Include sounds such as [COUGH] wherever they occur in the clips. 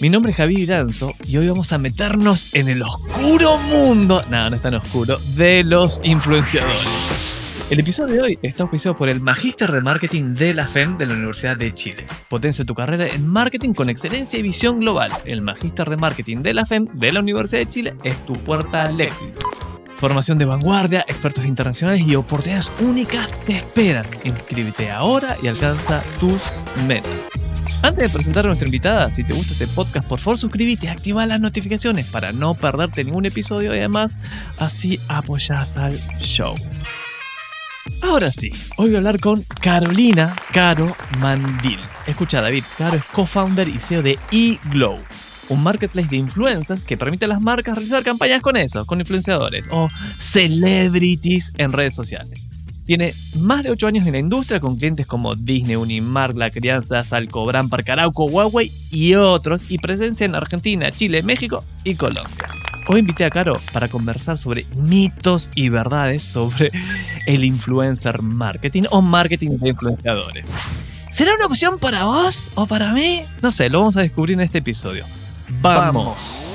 Mi nombre es Javier Iranzo y hoy vamos a meternos en el oscuro mundo, no, no es tan oscuro, de los influenciadores. El episodio de hoy está auspiciado por el Magíster de Marketing de la FEM de la Universidad de Chile. Potencia tu carrera en marketing con excelencia y visión global. El Magíster de Marketing de la FEM de la Universidad de Chile es tu puerta al éxito. Formación de vanguardia, expertos internacionales y oportunidades únicas te esperan. Inscríbete ahora y alcanza tus metas. Antes de presentar a nuestra invitada, si te gusta este podcast, por favor suscríbete activa las notificaciones para no perderte ningún episodio y además así apoyas al show. Ahora sí, hoy voy a hablar con Carolina Caro Mandil. Escucha David, Caro es co-founder y CEO de eGlow, un marketplace de influencers que permite a las marcas realizar campañas con eso, con influenciadores o celebrities en redes sociales. Tiene más de 8 años en la industria con clientes como Disney, Unimark, La Crianza, Salcobran, Parcarauco, Huawei y otros, y presencia en Argentina, Chile, México y Colombia. Hoy invité a Caro para conversar sobre mitos y verdades sobre el influencer marketing o marketing de influenciadores. ¿Será una opción para vos o para mí? No sé, lo vamos a descubrir en este episodio. ¡Vamos!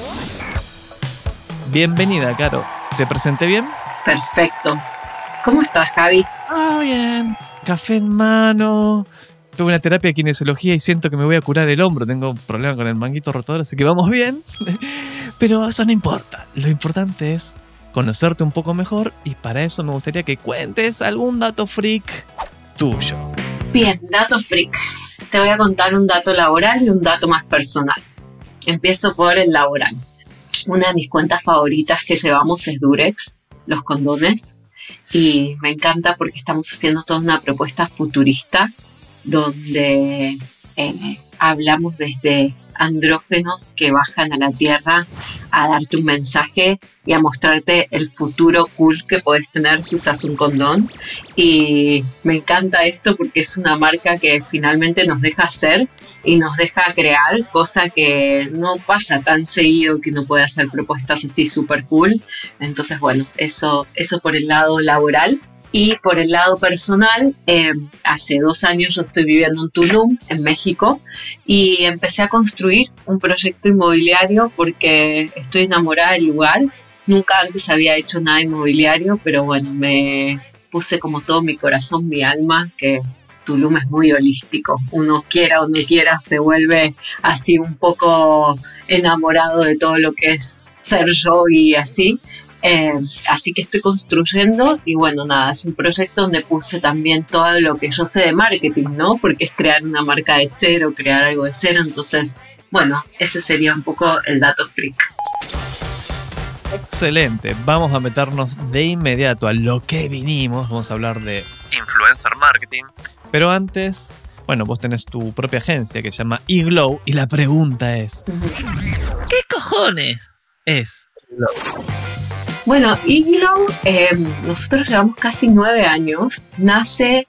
Bienvenida, Caro. ¿Te presenté bien? Perfecto. ¿Cómo estás, Javi? Ah, bien. Café en mano. Tuve una terapia de kinesiología y siento que me voy a curar el hombro. Tengo un problema con el manguito rotador, así que vamos bien. [LAUGHS] Pero eso no importa. Lo importante es conocerte un poco mejor y para eso me gustaría que cuentes algún dato freak tuyo. Bien, dato freak. Te voy a contar un dato laboral y un dato más personal. Empiezo por el laboral. Una de mis cuentas favoritas que llevamos es Durex, los condones. Y me encanta porque estamos haciendo toda una propuesta futurista donde eh, hablamos desde andrógenos que bajan a la Tierra a darte un mensaje y a mostrarte el futuro cool que puedes tener si usas un condón. Y me encanta esto porque es una marca que finalmente nos deja hacer y nos deja crear, cosa que no pasa tan seguido que no puede hacer propuestas así súper cool. Entonces, bueno, eso, eso por el lado laboral. Y por el lado personal, eh, hace dos años yo estoy viviendo en Tulum, en México, y empecé a construir un proyecto inmobiliario porque estoy enamorada del lugar. Nunca antes había hecho nada inmobiliario, pero bueno, me puse como todo mi corazón, mi alma, que Tulum es muy holístico. Uno quiera o no quiera, se vuelve así un poco enamorado de todo lo que es ser yo y así. Eh, así que estoy construyendo y bueno, nada, es un proyecto donde puse también todo lo que yo sé de marketing, ¿no? Porque es crear una marca de cero, crear algo de cero. Entonces, bueno, ese sería un poco el dato freak. Excelente, vamos a meternos de inmediato a lo que vinimos. Vamos a hablar de influencer marketing. Pero antes, bueno, vos tenés tu propia agencia que se llama eGlow y la pregunta es, ¿qué cojones es eGlow? Bueno, eGlow, eh, nosotros llevamos casi nueve años. Nace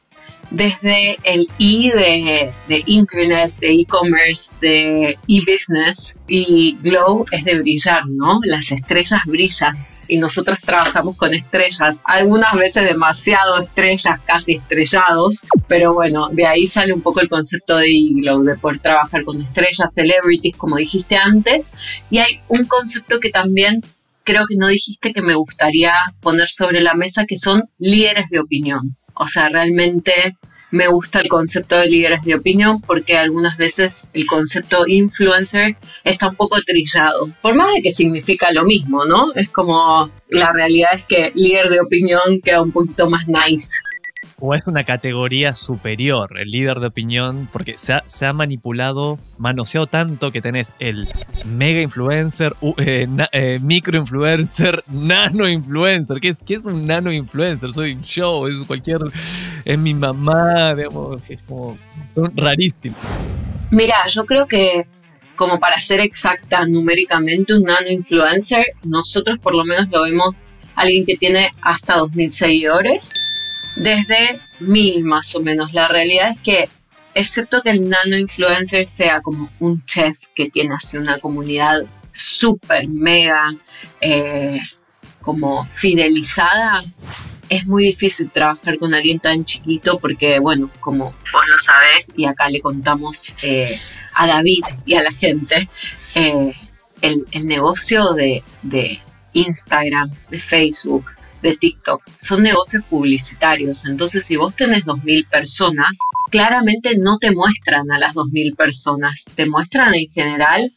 desde el E de, de Internet, de e-commerce, de e-business. Y Glow es de brillar, ¿no? Las estrellas brillan. Y nosotros trabajamos con estrellas, algunas veces demasiado estrellas, casi estrellados, pero bueno, de ahí sale un poco el concepto de e-glow, de poder trabajar con estrellas, celebrities, como dijiste antes, y hay un concepto que también creo que no dijiste que me gustaría poner sobre la mesa, que son líderes de opinión. O sea, realmente me gusta el concepto de líderes de opinión porque algunas veces el concepto influencer está un poco trillado. Por más de que significa lo mismo, ¿no? Es como la realidad es que líder de opinión queda un poquito más nice o es una categoría superior, el líder de opinión, porque se ha, se ha manipulado, manoseado tanto que tenés el mega influencer, eh, eh, micro influencer, [LAUGHS] nano influencer. ¿Qué, ¿Qué, es un nano influencer? Soy yo, es cualquier. es mi mamá, digamos, es como. son rarísimos. Mira, yo creo que como para ser exacta numéricamente, un nano influencer, nosotros por lo menos lo vemos alguien que tiene hasta 2.000 seguidores, desde 1.000 más o menos. La realidad es que, excepto que el nano influencer sea como un chef que tiene así una comunidad súper mega eh, como fidelizada, es muy difícil trabajar con alguien tan chiquito porque, bueno, como vos lo sabés, y acá le contamos eh, a David y a la gente, eh, el, negocio de, de Instagram, de Facebook, de TikTok son negocios publicitarios. Entonces, si vos tenés 2.000 personas, claramente no te muestran a las 2.000 personas, te muestran en general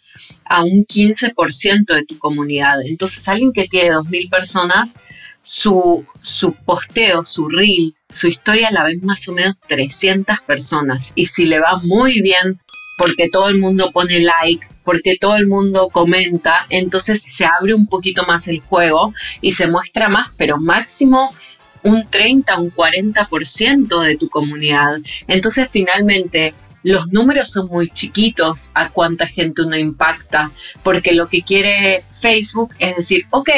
a un 15% de tu comunidad. Entonces, alguien que tiene 2.000 personas, su, su posteo, su reel, su historia la ven más o menos 300 personas. Y si le va muy bien porque todo el mundo pone like, porque todo el mundo comenta, entonces se abre un poquito más el juego y se muestra más, pero máximo un 30, un 40% de tu comunidad. Entonces finalmente los números son muy chiquitos a cuánta gente uno impacta, porque lo que quiere Facebook es decir, ok,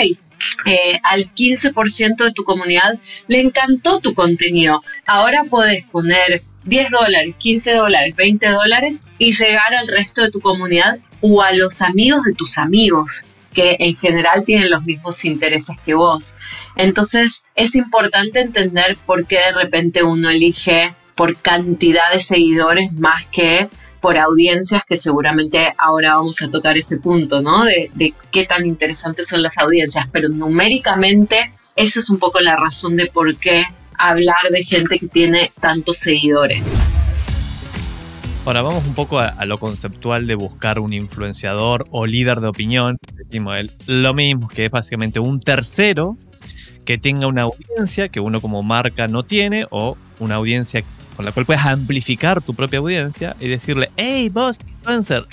eh, al 15% de tu comunidad le encantó tu contenido. Ahora puedes poner 10 dólares, 15 dólares, 20 dólares y llegar al resto de tu comunidad o a los amigos de tus amigos que en general tienen los mismos intereses que vos. Entonces es importante entender por qué de repente uno elige por cantidad de seguidores más que por audiencias, que seguramente ahora vamos a tocar ese punto, ¿no? De, qué tan interesantes son las audiencias, pero numéricamente esa es un poco la razón de por qué hablar de gente que tiene tantos seguidores. Ahora vamos un poco a, lo conceptual de buscar un influenciador o líder de opinión. Decimos lo mismo, que es básicamente un tercero que tenga una audiencia que uno como marca no tiene o una audiencia con la cual puedes amplificar tu propia audiencia y decirle, hey, vos, influencer,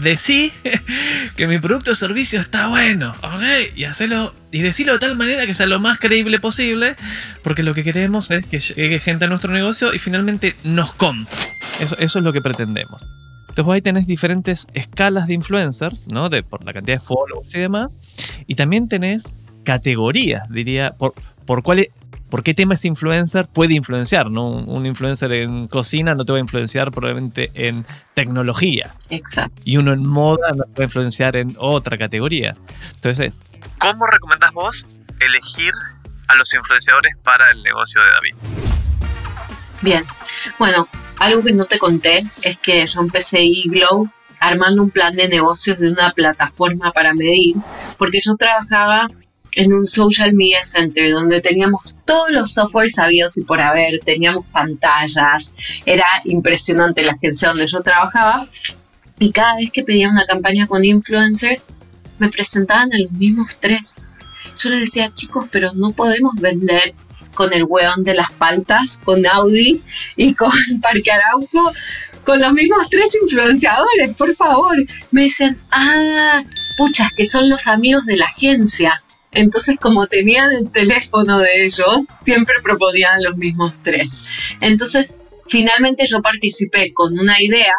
decí [LAUGHS] que mi producto o servicio está bueno, ¿ok? Y hacerlo y decirlo de tal manera que sea lo más creíble posible, porque lo que queremos es que llegue gente a nuestro negocio y finalmente nos compre. Eso, eso es lo que pretendemos. Entonces ahí tenés diferentes escalas de influencers, ¿no? De, por la cantidad de followers y demás. Y también tenés categorías, diría, por, por cuáles por qué tema ese influencer puede influenciar, ¿no? Un influencer en cocina no te va a influenciar probablemente en tecnología. Exacto. Y uno en moda no te va a influenciar en otra categoría. Entonces, ¿cómo recomendás vos elegir a los influenciadores para el negocio de David? Bien, bueno, algo que no te conté es que yo empecé Glow armando un plan de negocios de una plataforma para medir, porque yo trabajaba en un social media center donde teníamos todos los softwares sabidos y por haber, teníamos pantallas, era impresionante la agencia donde yo trabajaba y cada vez que pedía una campaña con influencers me presentaban a los mismos tres. Yo les decía, chicos, pero no podemos vender con el weón de las paltas, con Audi y con [LAUGHS] Parque Arauco, con los mismos tres influenciadores, por favor. Me dicen, ah, puchas, que son los amigos de la agencia. Entonces, como tenían el teléfono de ellos, siempre proponían los mismos tres. Entonces, finalmente yo participé con una idea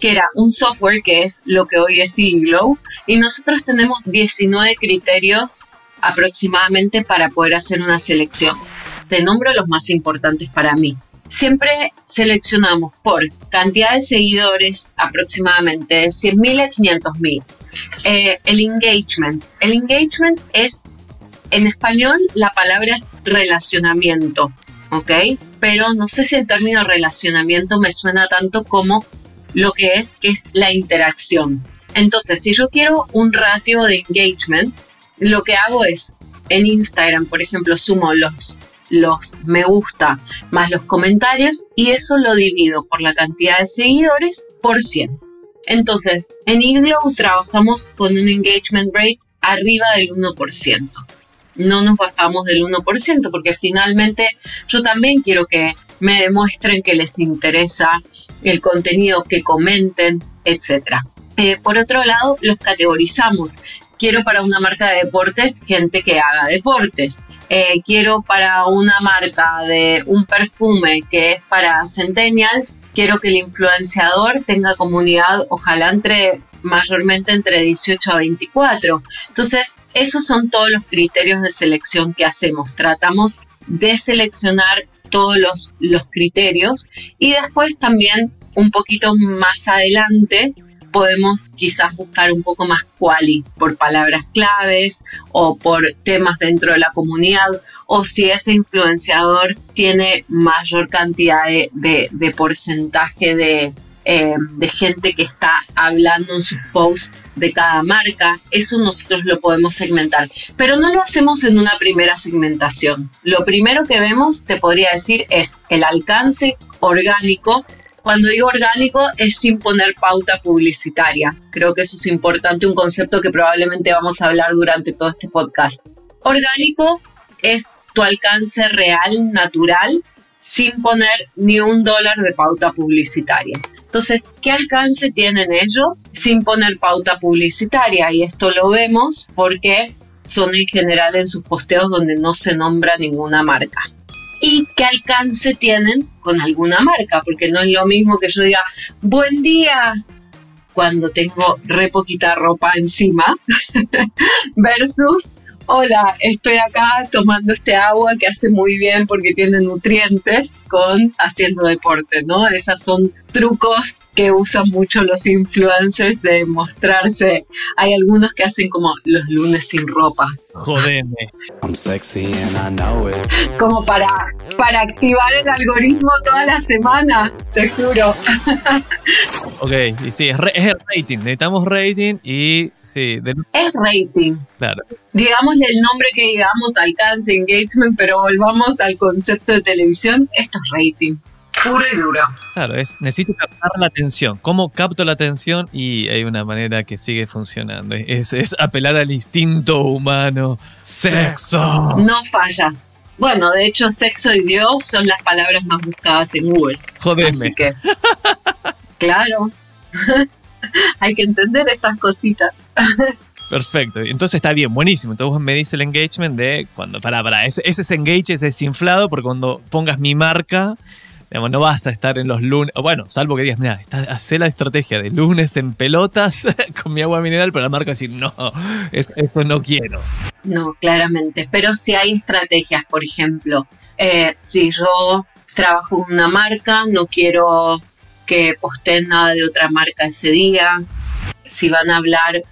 que era un software que es lo que hoy es Iglow y nosotros tenemos 19 criterios aproximadamente para poder hacer una selección. Te nombro los más importantes para mí. Siempre seleccionamos por cantidad de seguidores, aproximadamente de 100.000 a 500.000. Eh, el engagement. El engagement es en español la palabra relacionamiento, ¿ok? Pero no sé si el término relacionamiento me suena tanto como lo que es, que es la interacción. Entonces, si yo quiero un ratio de engagement, lo que hago es, en Instagram, por ejemplo, sumo los, los me gusta más los comentarios y eso lo divido por la cantidad de seguidores por 100. Entonces, en Iglow trabajamos con un engagement rate arriba del 1% no nos bajamos del 1%, porque finalmente yo también quiero que me demuestren que les interesa el contenido, que comenten, etc. Eh, por otro lado, los categorizamos. Quiero para una marca de deportes gente que haga deportes. Eh, quiero para una marca de un perfume que es para centennials, quiero que el influenciador tenga comunidad, ojalá entre mayormente entre 18 a 24. Entonces, esos son todos los criterios de selección que hacemos. Tratamos de seleccionar todos los, los criterios y después también un poquito más adelante podemos quizás buscar un poco más quali por palabras claves o por temas dentro de la comunidad o si ese influenciador tiene mayor cantidad de, de porcentaje de, eh, de gente que está hablando en sus posts de cada marca, eso nosotros lo podemos segmentar, pero no lo hacemos en una primera segmentación. Lo primero que vemos, te podría decir, es el alcance orgánico. Cuando digo orgánico es sin poner pauta publicitaria. Creo que eso es importante, un concepto que probablemente vamos a hablar durante todo este podcast. Orgánico es tu alcance real, natural, sin poner ni un dólar de pauta publicitaria. Entonces, ¿qué alcance tienen ellos sin poner pauta publicitaria? Y esto lo vemos porque son en general en sus posteos donde no se nombra ninguna marca. ¿Y qué alcance tienen con alguna marca? Porque no es lo mismo que yo diga, buen día, cuando tengo re poquita ropa encima, [LAUGHS] versus hola, estoy acá tomando este agua que hace muy bien porque tiene nutrientes con haciendo deporte, ¿no? Esas son trucos que usan mucho los influencers de mostrarse. Hay algunos que hacen como los lunes sin ropa. Jodeme. Como para, para activar el algoritmo toda la semana, te juro. [LAUGHS] ok, y sí, es, es, rating. Necesitamos rating y sí. Es rating. Claro. Digámosle el nombre que digamos, alcance, engagement, pero volvamos al concepto de televisión, esto es rating puro y duro. Claro, es, necesito captar la atención. ¿Cómo capto la atención? Y hay una manera que sigue funcionando. Es, es apelar al instinto humano. Sexo. No falla. Bueno, de hecho, sexo y Dios son las palabras más buscadas en Google. Jodeme. Así que, [LAUGHS] claro. [LAUGHS] hay que entender estas cositas. [LAUGHS] Perfecto. Entonces está bien, buenísimo. Entonces me dice el engagement de cuando, para, para, ese, ese engage es desinflado porque cuando pongas mi marca, no vas a estar en los lunes, bueno, salvo que digas, mira, hace la estrategia de lunes en pelotas [LAUGHS] con mi agua mineral, pero la marca decir, no, eso, no quiero. No, claramente, pero si hay estrategias, por ejemplo, eh, si yo trabajo en una marca, no quiero que posteen nada de otra marca ese día, si van a hablar,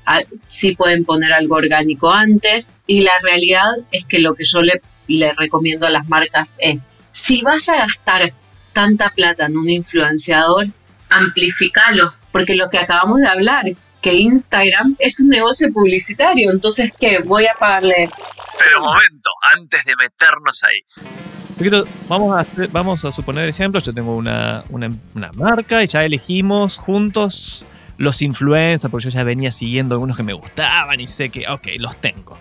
si pueden poner algo orgánico antes, y la realidad es que lo que yo le, le recomiendo a las marcas es, si vas a gastar tanta plata en un influenciador, amplificalo, porque lo que acabamos de hablar, que Instagram es un negocio publicitario, entonces ¿qué? Voy a pagarle... Pero momento, antes de meternos ahí. vamos, a vamos a suponer ejemplos, yo tengo una, una, una marca y ya elegimos juntos los influencers, porque yo ya venía siguiendo algunos que me gustaban y sé que, ok, los tengo.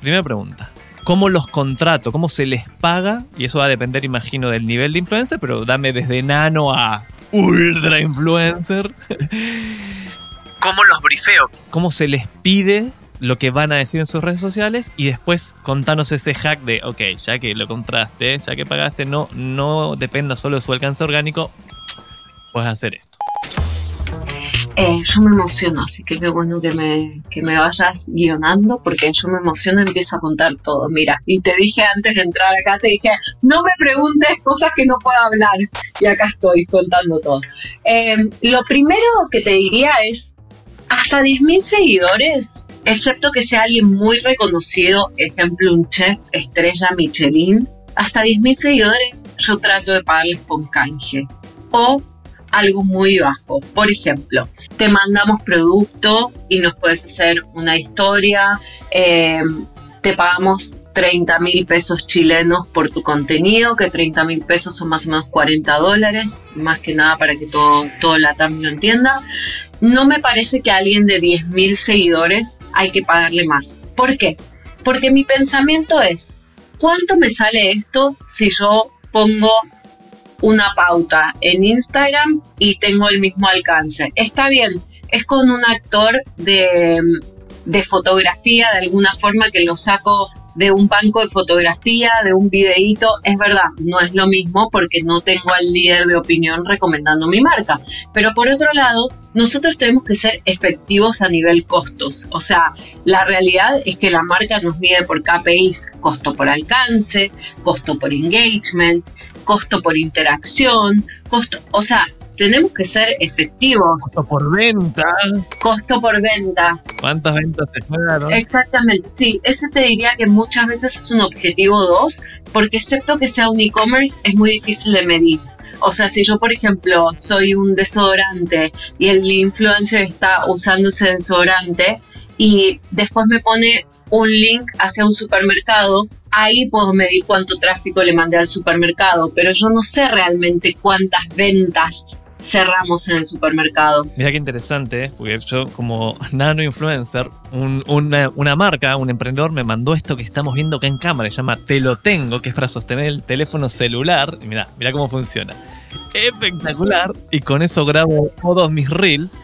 Primera pregunta, cómo los contrato, cómo se les paga, y eso va a depender, imagino, del nivel de influencer, pero dame desde nano a ultra influencer. [LAUGHS] ¿Cómo los brifeo? ¿Cómo se les pide lo que van a decir en sus redes sociales? Y después contanos ese hack de, ok, ya que lo compraste, ya que pagaste, no, no dependa solo de su alcance orgánico, puedes hacer esto. Eh, yo me emociono, así que qué bueno que me, que me vayas guionando, porque yo me emociono y empiezo a contar todo. Mira, y te dije antes de entrar acá, te dije, no me preguntes cosas que no puedo hablar. Y acá estoy contando todo. Em, lo primero que te diría es, hasta 10.000 seguidores, excepto que sea alguien muy reconocido, ejemplo un chef estrella Michelin, hasta 10.000 seguidores yo trato de pagarles con canje. O algo muy bajo. Por ejemplo, te mandamos producto y nos puedes hacer una historia, eh, te pagamos 30 mil pesos chilenos por tu contenido, que 30 mil pesos son más o menos 40 dólares, más que nada para que todo, todo la TAM lo entienda. No me parece que a alguien de 10 mil seguidores hay que pagarle más. ¿Por qué? Porque mi pensamiento es, ¿cuánto me sale esto si yo pongo una pauta en Instagram y tengo el mismo alcance. Está bien, es con un actor de, de fotografía de alguna forma que lo saco de un banco de fotografía, de un videíto. Es verdad, no es lo mismo porque no tengo al líder de opinión recomendando mi marca. Pero por otro lado, nosotros tenemos que ser efectivos a nivel costos. O sea, la realidad es que la marca nos mide por KPIs, costo por alcance, costo por engagement, costo por interacción, costo, o sea, tenemos que ser efectivos. Costo por venta. Costo por venta. ¿Cuántas ventas se fueron? Exactamente, sí. Ese te diría que muchas veces es un objetivo 2, porque excepto que sea un e-commerce, es muy difícil de medir. O sea, si yo, por ejemplo, soy un desodorante y el influencer está usando ese desodorante y después me pone un link hacia un supermercado, ahí puedo medir cuánto tráfico le mandé al supermercado, pero yo no sé realmente cuántas ventas cerramos en el supermercado. Mira qué interesante, ¿eh? porque yo como [LAUGHS] nano influencer, una, una, marca, un emprendedor me mandó esto que estamos viendo acá en cámara, se llama Te lo tengo, que es para sostener el teléfono celular. Y mira, mira cómo funciona. Espectacular. Y con eso grabo todos mis reels.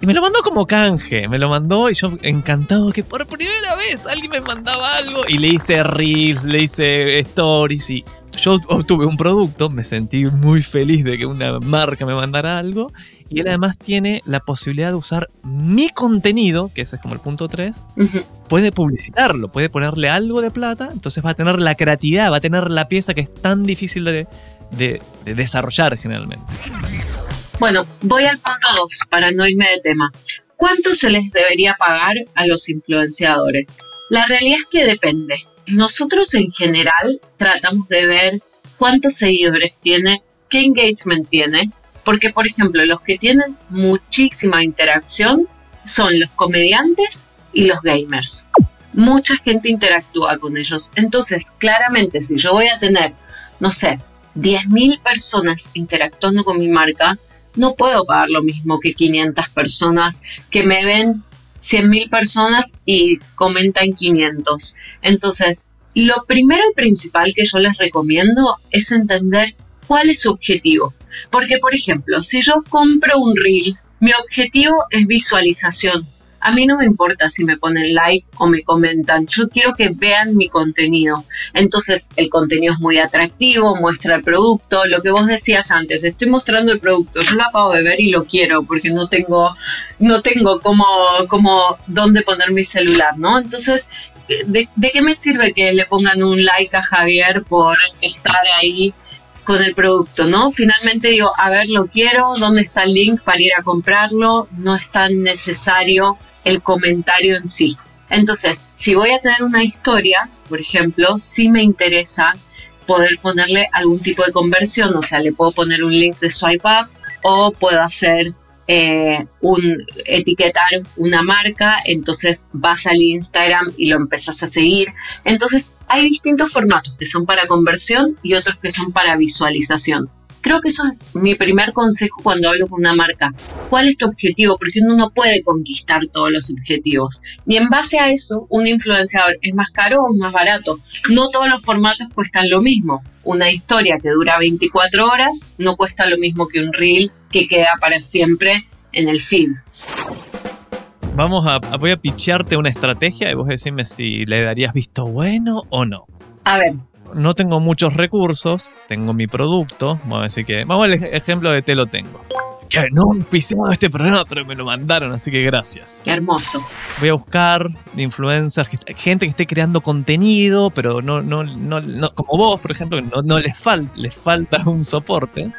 Y me lo mandó como canje, me lo mandó y yo encantado que por primera vez alguien me mandaba algo. Y le hice reels, le hice stories y yo obtuve un producto, me sentí muy feliz de que una marca me mandara algo y él además tiene la posibilidad de usar mi contenido, que ese es como el punto 3, puede publicitarlo, puede ponerle algo de plata, entonces va a tener la creatividad, va a tener la pieza que es tan difícil de, de desarrollar generalmente. Bueno, voy al punto 2 para no irme de tema. ¿Cuánto se les debería pagar a los influenciadores? La realidad es que depende. Nosotros en general tratamos de ver cuántos seguidores tiene, qué engagement tiene, porque por ejemplo los que tienen muchísima interacción son los comediantes y los gamers. Mucha gente interactúa con ellos. Entonces, claramente, si yo voy a tener, no sé, 10.000 personas interactuando con mi marca, no puedo pagar lo mismo que 500 personas que me ven 100.000 personas y comentan 500. Entonces, lo primero y principal que yo les recomiendo es entender cuál es su objetivo. Porque, por ejemplo, si yo compro un reel, mi objetivo es visualización. A mí no me importa si me ponen like o me comentan, yo quiero que vean mi contenido. Entonces el contenido es muy atractivo, muestra el producto, lo que vos decías antes, estoy mostrando el producto, yo lo acabo de ver y lo quiero porque no tengo, no tengo como, como dónde poner mi celular, ¿no? Entonces, ¿de, ¿de qué me sirve que le pongan un like a Javier por estar ahí? Con el producto, ¿no? Finalmente digo, a ver, lo quiero, ¿dónde está el link para ir a comprarlo? No es tan necesario el comentario en sí. Entonces, si voy a tener una historia, por ejemplo, sí me interesa poder ponerle algún tipo de conversión, o sea, le puedo poner un link de swipe up o puedo hacer eh, un, etiquetar una marca, entonces vas al Instagram y lo empezás a seguir. Entonces hay distintos formatos que son para conversión y otros que son para visualización. Creo que eso es mi primer consejo cuando hablo con una marca. ¿Cuál es tu objetivo? Porque uno no puede conquistar todos los objetivos. Y en base a eso, un influenciador es más caro o más barato. No todos los formatos cuestan lo mismo. Una historia que dura 24 horas no cuesta lo mismo que un reel que queda para siempre en el film. Vamos a, voy a pichearte una estrategia y vos decime si le darías visto bueno o no. A ver, no tengo muchos recursos, tengo mi producto, vamos a decir que, vamos al ejemplo de te lo tengo. Que no pisamos este programa, pero me lo mandaron, así que gracias. Qué hermoso. Voy a buscar influencers, gente que esté creando contenido, pero no, no, no, como vos, por ejemplo, no, no les, les falta [LAUGHS] un soporte.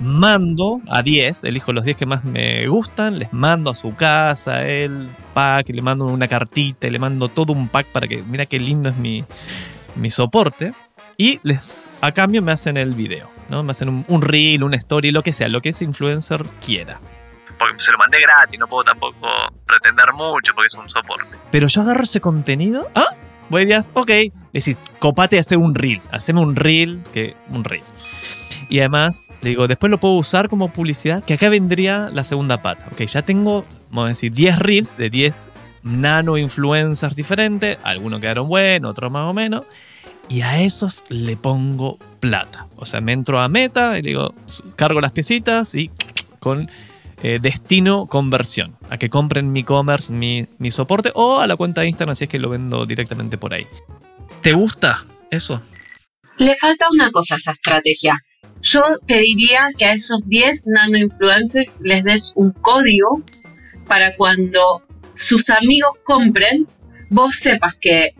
Mando a 10, elijo los 10 que más me gustan, les mando a su casa el pack, le mando una cartita, le mando todo un pack para que, mira qué lindo es mi, mi soporte y les a cambio me hacen el video, ¿no? Me hacen un, reel, una story, lo que sea, lo que ese influencer quiera. Porque se lo mandé gratis, no puedo tampoco pretender mucho porque es un soporte. Pero yo agarro ese contenido, ¿ah? Voy a decir, ok, decís, copate a hacer un reel, haceme un reel, que un reel. Y además, le digo, después lo puedo usar como publicidad, que acá vendría la segunda pata. Ok, ya tengo, vamos a decir, 10 reels de 10 nano influencers diferentes, algunos quedaron buenos, otros más o menos, y a esos le pongo plata. O sea, me entro a meta y digo, cargo las piecitas y con eh, destino conversión, a que compren mi e-commerce, mi, mi soporte o a la cuenta de Instagram si es que lo vendo directamente por ahí. ¿Te gusta eso? Le falta una cosa a esa estrategia. Yo te diría que a esos 10 nano influencers les des un código para cuando sus amigos compren, vos sepas que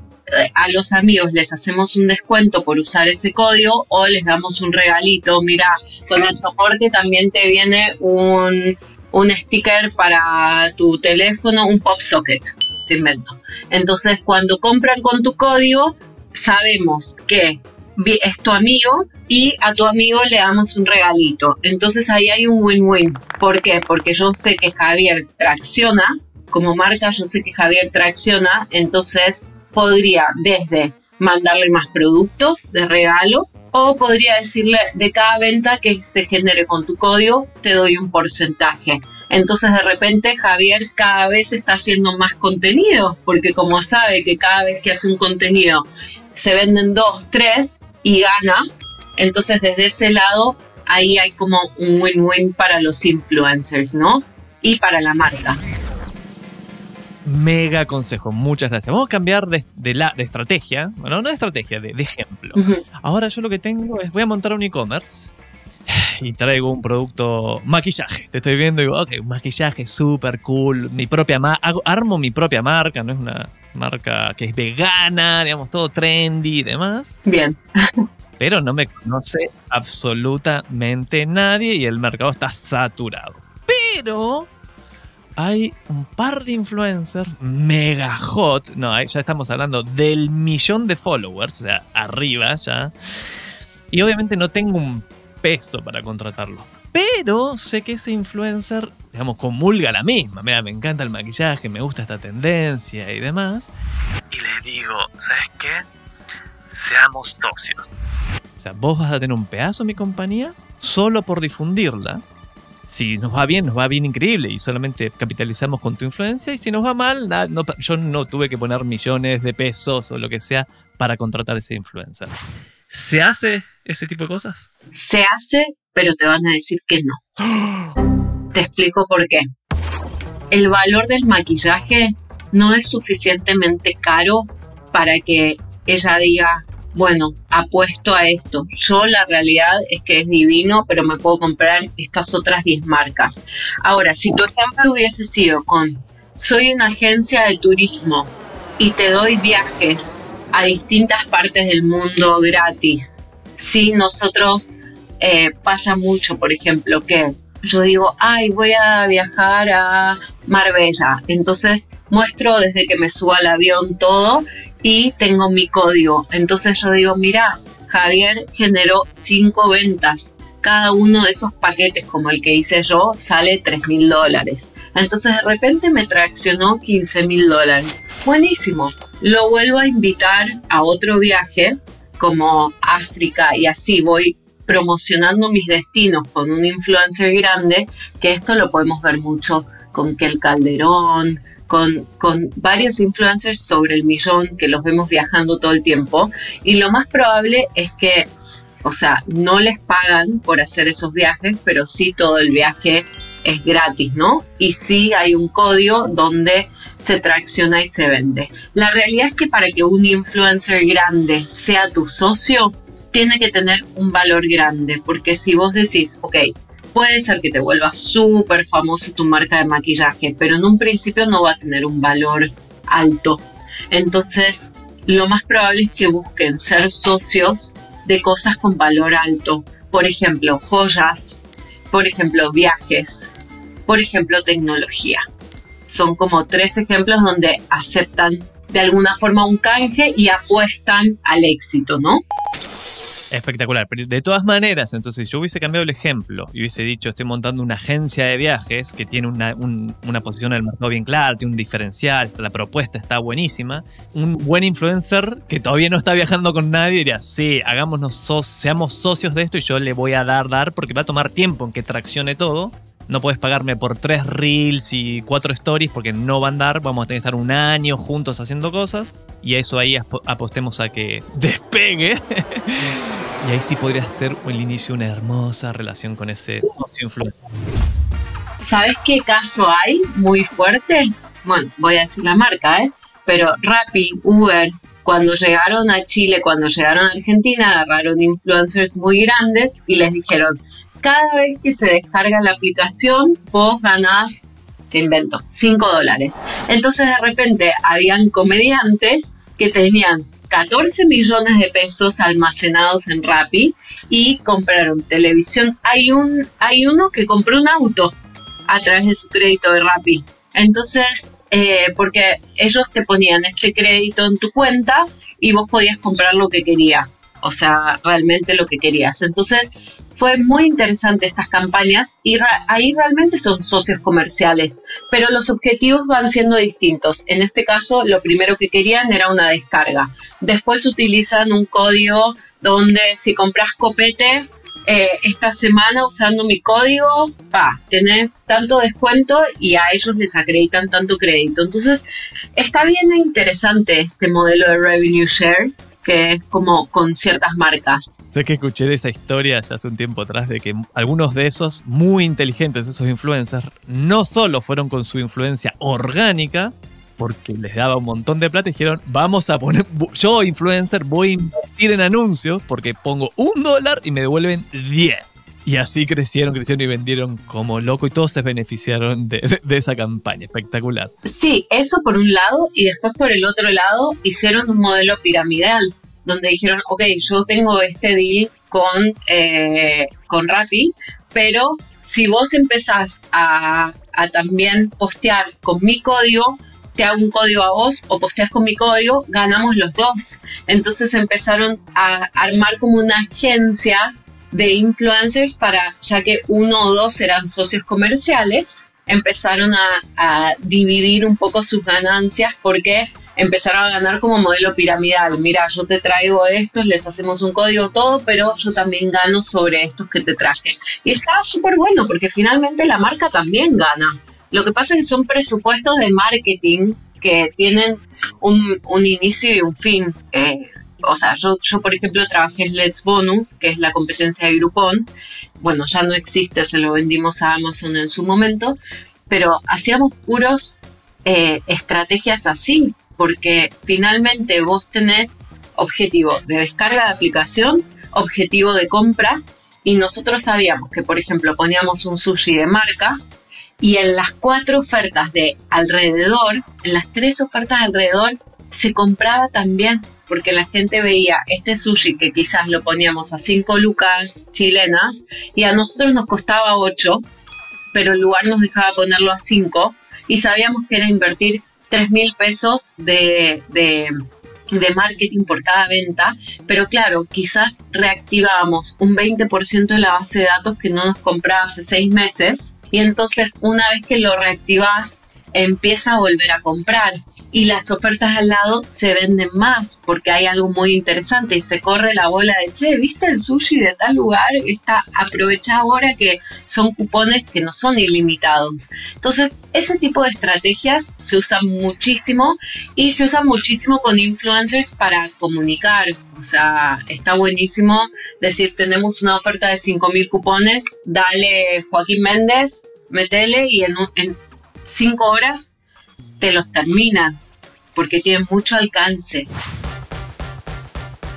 a los amigos les hacemos un descuento por usar ese código o les damos un regalito. Mira, con el soporte también te viene un, un sticker para tu teléfono, un pop socket, te invento. Entonces, cuando compran con tu código, sabemos que es tu amigo y a tu amigo le damos un regalito. Entonces ahí hay un win-win. ¿Por qué? Porque yo sé que Javier tracciona, como marca yo sé que Javier tracciona, entonces podría desde mandarle más productos de regalo o podría decirle de cada venta que se genere con tu código te doy un porcentaje. Entonces de repente Javier cada vez está haciendo más contenido porque como sabe que cada vez que hace un contenido se venden dos, tres y gana, entonces desde ese lado ahí hay como un win-win para los influencers, ¿no? Y para la marca mega consejo. Muchas gracias. Vamos a cambiar de, la, de estrategia. Bueno, no de estrategia, de, ejemplo. Ahora yo lo que tengo es, voy a montar un e-commerce y traigo un producto maquillaje. Te estoy viendo y digo, ok, un maquillaje súper cool. Mi propia marca, armo mi propia marca, no es una marca que es vegana, digamos, todo trendy y demás. Bien. Pero no me conoce absolutamente nadie y el mercado está saturado. Pero hay un par de influencers mega hot. No, ya estamos hablando del millón de followers, o sea, arriba ya. Y obviamente no tengo un peso para contratarlo. Pero sé que ese influencer, digamos, comulga la misma. Mira, me encanta el maquillaje, me gusta esta tendencia y demás. Y le digo, ¿sabes qué? Seamos socios. O sea, vos vas a tener un pedazo de mi compañía solo por difundirla si nos va bien, nos va bien increíble y solamente capitalizamos con tu influencia. Y si nos va mal, yo no tuve que poner millones de pesos o lo que sea para contratar ese influencer. ¿Se hace ese tipo de cosas? Se hace, pero te van a decir que no. [GASPS] Te explico por qué. El valor del maquillaje no es suficientemente caro para que ella diga, bueno, apuesto a esto. Yo la realidad es que es divino, pero me puedo comprar estas otras 10 marcas. Ahora, si tu ejemplo hubiese sido con, soy una agencia de turismo y te doy viajes a distintas partes del mundo gratis. Sí, nosotros eh, pasa mucho, por ejemplo, que yo digo, ay, voy a viajar a Marbella. Entonces muestro desde que me subo al avión todo y tengo mi código. Entonces yo digo, mira, Javier generó cinco ventas. Cada uno de esos paquetes, como el que hice yo, sale 3 mil dólares. Entonces de repente me traccionó 15 mil dólares. Buenísimo. Lo vuelvo a invitar a otro viaje como África y así voy promocionando mis destinos con un influencer grande, que esto lo podemos ver mucho con Kel Calderón, con, varios influencers sobre el millón que los vemos viajando todo el tiempo y lo más probable es que, o sea, no les pagan por hacer esos viajes, pero sí todo el viaje es gratis, ¿no? Y sí hay un código donde se tracciona y se vende. La realidad es que para que un influencer grande sea tu socio, tiene que tener un valor grande, porque si vos decís, ok, puede ser que te vuelva súper famoso tu marca de maquillaje, pero en un principio no va a tener un valor alto. Entonces, lo más probable es que busquen ser socios de cosas con valor alto. Por ejemplo, joyas, por ejemplo, viajes, por ejemplo, tecnología. Son como tres ejemplos donde aceptan de alguna forma un canje y apuestan al éxito, ¿no? Espectacular. Pero de todas maneras, entonces, yo hubiese cambiado el ejemplo y hubiese dicho, estoy montando una agencia de viajes que tiene una, una posición en el mercado bien clara, tiene un diferencial, la propuesta está buenísima. Un buen influencer que todavía no está viajando con nadie diría, sí, hagámonos seamos socios de esto y yo le voy a dar, dar, porque va a tomar tiempo en que traccione todo no puedes pagarme por tres reels y cuatro stories porque no va a andar. Vamos a tener que estar un año juntos haciendo cosas. Y a eso ahí apostemos a que [LAUGHS] despegue. y ahí sí podría ser el inicio de una hermosa relación con ese influencer. ¿Sabes qué caso hay muy fuerte? Bueno, voy a decir la marca, ¿eh? Pero Rappi, Uber, Cuando llegaron a Chile, cuando llegaron a Argentina, agarraron influencers muy grandes y les dijeron, cada vez que se descarga la aplicación, vos ganás, te invento, 5 dólares. Entonces de repente habían comediantes que tenían 14 millones de pesos almacenados en Rappi y compraron televisión. Hay, un, hay uno que compró un auto a través de su crédito de Rappi. Entonces, eh, porque ellos te ponían este crédito en tu cuenta y vos podías comprar lo que querías, o sea, realmente lo que querías. Entonces, fue muy interesante estas campañas y ahí realmente son socios comerciales, pero los objetivos van siendo distintos. En este caso, lo primero que querían era una descarga. Después utilizan un código donde si compras copete, eh, esta semana usando mi código, pa, tenés tanto descuento y a ellos les acreditan tanto crédito. Entonces, está bien interesante este modelo de revenue share que es como con ciertas marcas. Sé que escuché esa historia ya hace un tiempo atrás de que algunos de esos muy inteligentes, esos influencers, no solo fueron con su influencia orgánica, porque les daba un montón de plata y dijeron, vamos a poner, yo influencer voy a invertir en anuncios porque pongo un dólar y me devuelven 10. Y así crecieron, crecieron y vendieron como loco y todos se beneficiaron de, esa campaña. Espectacular. Sí, eso por un lado y después por el otro lado hicieron un modelo piramidal donde dijeron, ok, yo tengo este deal con, eh, con Rappi, pero si vos empezás a, a también postear con mi código, te hago un código a vos o posteas con mi código, ganamos los dos. Entonces empezaron a armar como una agencia de influencers para, ya que uno o dos eran socios comerciales, empezaron a, dividir un poco sus ganancias porque empezaron a ganar como modelo piramidal. Mira, yo te traigo estos, les hacemos un código todo, pero yo también gano sobre estos que te traje. Y estaba súper bueno porque finalmente la marca también gana. Lo que pasa es que son presupuestos de marketing que tienen un, inicio y un fin. Eh, o sea, yo, yo por ejemplo trabajé en Let's Bonus, que es la competencia de Groupon. Bueno, ya no existe, se lo vendimos a Amazon en su momento, pero hacíamos puros eh, estrategias así, porque finalmente vos tenés objetivo de descarga de aplicación, objetivo de compra, y nosotros sabíamos que, por ejemplo, poníamos un sushi de marca y en las cuatro ofertas de alrededor, en las tres ofertas de alrededor, se compraba también porque la gente veía este sushi que quizás lo poníamos a 5 lucas chilenas y a nosotros nos costaba 8, pero el lugar nos dejaba ponerlo a 5 y sabíamos que era invertir 3 mil pesos de, de, marketing por cada venta, pero claro, quizás reactivábamos un 20% de la base de datos que no nos compraba hace 6 meses y entonces una vez que lo reactivas empieza a volver a comprar y las ofertas al lado se venden más porque hay algo muy interesante y se corre la bola de che, ¿viste el sushi de tal lugar? Está aprovecha ahora que son cupones que no son ilimitados. Entonces, ese tipo de estrategias se usan muchísimo y se usan muchísimo con influencers para comunicar. O sea, está buenísimo decir, tenemos una oferta de 5.000 cupones, dale Joaquín Méndez, metele y en, en cinco horas te los termina, porque tienen mucho alcance.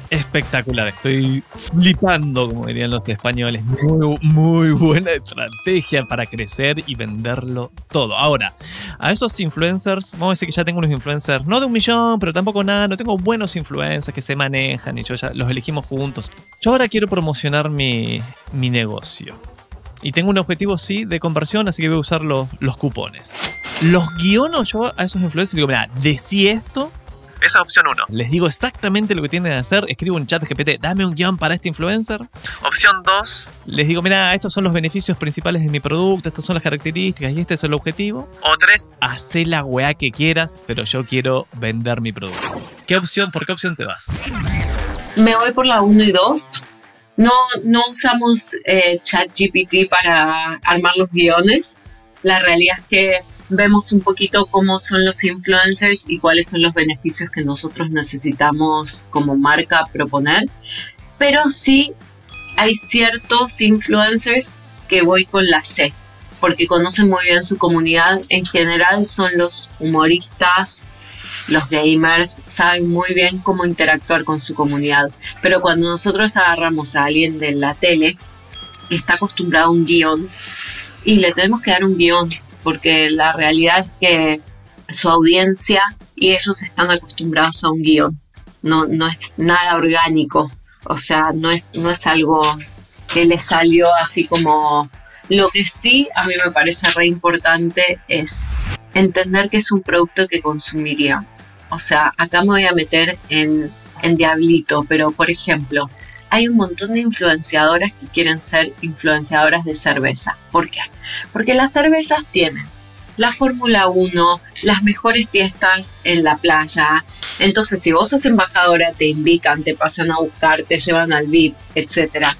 Espectacular, estoy flipando, como dirían los españoles. Muy, muy buena estrategia para crecer y venderlo todo. Ahora, a esos influencers, vamos a decir que ya tengo unos influencers, no de un millón, pero tampoco nada, no tengo buenos influencers que se manejan y yo ya los elegimos juntos. Yo ahora quiero promocionar mi, mi negocio. Y tengo un objetivo, sí, de conversión, así que voy a usar los, los cupones. Los guiono yo a esos influencers y digo, mira, decí esto. Esa es opción 1. Les digo exactamente lo que tienen que hacer. Escribo un chat GPT, dame un guion para este influencer. Opción 2. Les digo, mira, estos son los beneficios principales de mi producto, estas son las características y este es el objetivo. O 3. Hacé la weá que quieras, pero yo quiero vender mi producto. ¿Qué opción, por qué opción te vas? Me voy por la 1 y 2. No, no usamos eh, ChatGPT para armar los guiones. La realidad es que vemos un poquito cómo son los influencers y cuáles son los beneficios que nosotros necesitamos como marca proponer. Pero sí hay ciertos influencers que voy con la C, porque conocen muy bien su comunidad. En general son los humoristas los gamers saben muy bien cómo interactuar con su comunidad. Pero cuando nosotros agarramos a alguien de la tele está acostumbrado a un guion y le tenemos que dar un guion, porque la realidad es que su audiencia y ellos están acostumbrados a un guion. No, no es nada orgánico. O sea, no es, no es algo que le salió así como... Lo que sí a mí me parece re importante es entender que es un producto que consumiría. O sea, acá me voy a meter en, diablito, pero por ejemplo, hay un montón de influenciadoras que quieren ser influenciadoras de cerveza. ¿Por qué? Porque las cervezas tienen la Fórmula 1, las mejores fiestas en la playa. Entonces, si vos sos embajadora, te invitan, te pasan a buscar, te llevan al VIP, etcétera.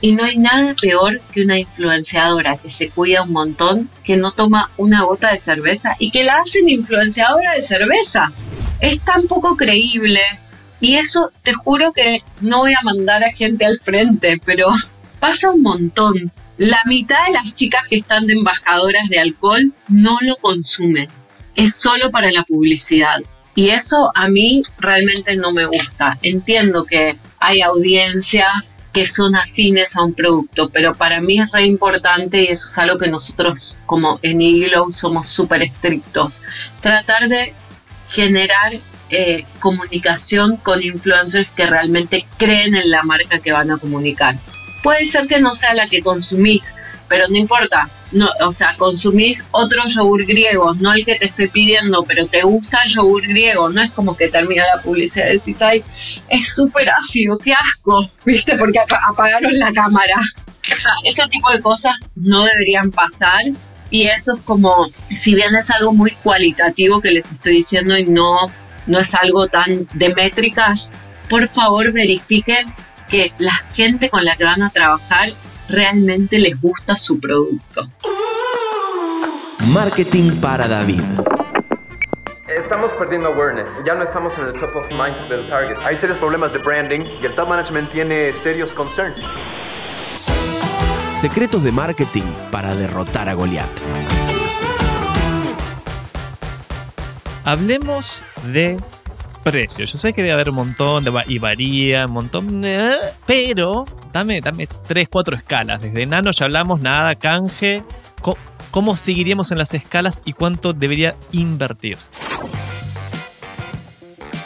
Y no hay nada peor que una influenciadora que se cuida un montón, que no toma una gota de cerveza y que la hacen influenciadora de cerveza. Es tan poco creíble. Y eso te juro que no voy a mandar a gente al frente, pero [LAUGHS] pasa un montón. La mitad de las chicas que están de embajadoras de alcohol no lo consumen. Es solo para la publicidad. Y eso a mí realmente no me gusta. Entiendo que hay audiencias que son afines a un producto, pero para mí es re importante y eso es algo que nosotros como en Iglow somos súper estrictos. Tratar de generar eh, comunicación con influencers que realmente creen en la marca que van a comunicar. Puede ser que no sea la que consumís, pero no importa. No, o sea, consumís otro yogur griego, no el que te estoy pidiendo, pero te gusta el yogur griego. No es como que termina la publicidad y decís, es súper ácido, qué asco, [LAUGHS] ¿viste? Porque apagaron la cámara. O sea, ese tipo de cosas no deberían pasar. Y eso es como, si bien es algo muy cualitativo que les estoy diciendo y no, no es algo tan de métricas, por favor verifiquen que la gente con la que van a trabajar realmente les gusta su producto. Marketing para David. Estamos perdiendo awareness, ya no estamos en el top of mind del target. Hay serios problemas de branding y el top management tiene serios concerns. Secretos de marketing para derrotar a Goliath. Hablemos de precios. Yo sé que debe haber un montón de, y varía, un montón pero dame, dame tres, cuatro escalas. Desde nano ya hablamos, nada, canje. ¿Cómo, seguiríamos en las escalas y cuánto debería invertir?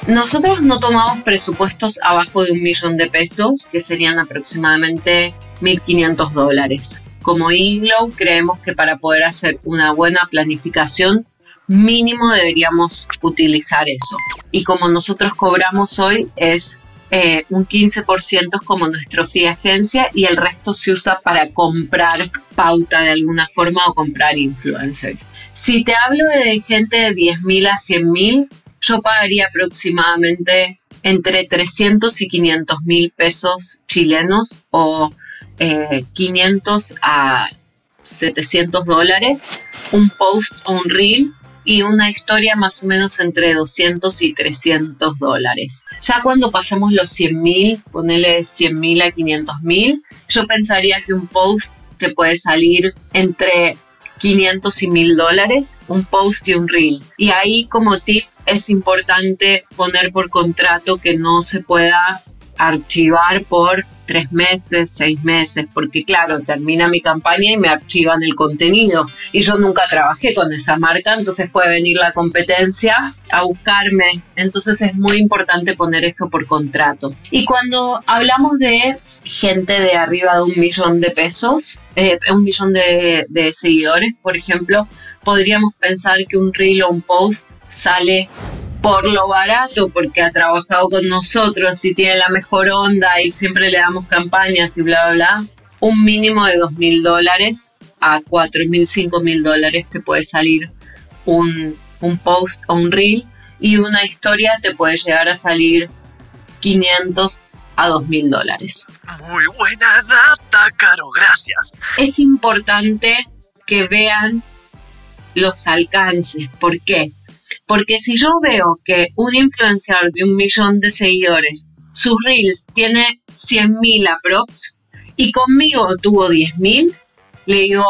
Nosotros no tomamos presupuestos abajo de un millón de pesos, que serían aproximadamente 1.500 dólares. Como Iglow, creemos que para poder hacer una buena planificación, mínimo deberíamos utilizar eso. Y como nosotros cobramos hoy, es eh, un 15% como nuestro fee agencia y el resto se usa para comprar pauta de alguna forma o comprar influencers. Si te hablo de gente de 10.000 a 100.000, yo pagaría aproximadamente entre 300 y 500 mil pesos chilenos o 500 eh, a 700 dólares un post o un reel y una historia más o menos entre 200 y 300 dólares. Ya cuando pasamos los 100 mil, ponele 100 mil a 500 mil, yo pensaría que un post que puede salir entre 500 y 1000 dólares, un post y un reel. Y ahí como tip es importante poner por contrato que no se pueda archivar por tres meses, seis meses, porque claro, termina mi campaña y me archivan el contenido. Y yo nunca trabajé con esa marca, entonces puede venir la competencia a buscarme. Entonces es muy importante poner eso por contrato. Y cuando hablamos de gente de arriba de un millón de pesos, eh, un millón de, de seguidores, por ejemplo, podríamos pensar que un reel o un post sale por lo barato, porque ha trabajado con nosotros y tiene la mejor onda y siempre le damos campañas y bla, bla, bla, un mínimo de dos mil dólares a cuatro mil, cinco mil dólares te puede salir un, un post o un reel y una historia te puede llegar a salir 500 a dos mil dólares. Muy buena data, Caro, gracias. Es importante que vean los alcances. ¿Por qué? Porque si yo veo que un influenciador de un millón de seguidores, sus reels tiene 100.000 aprox y conmigo tuvo 10.000, le digo,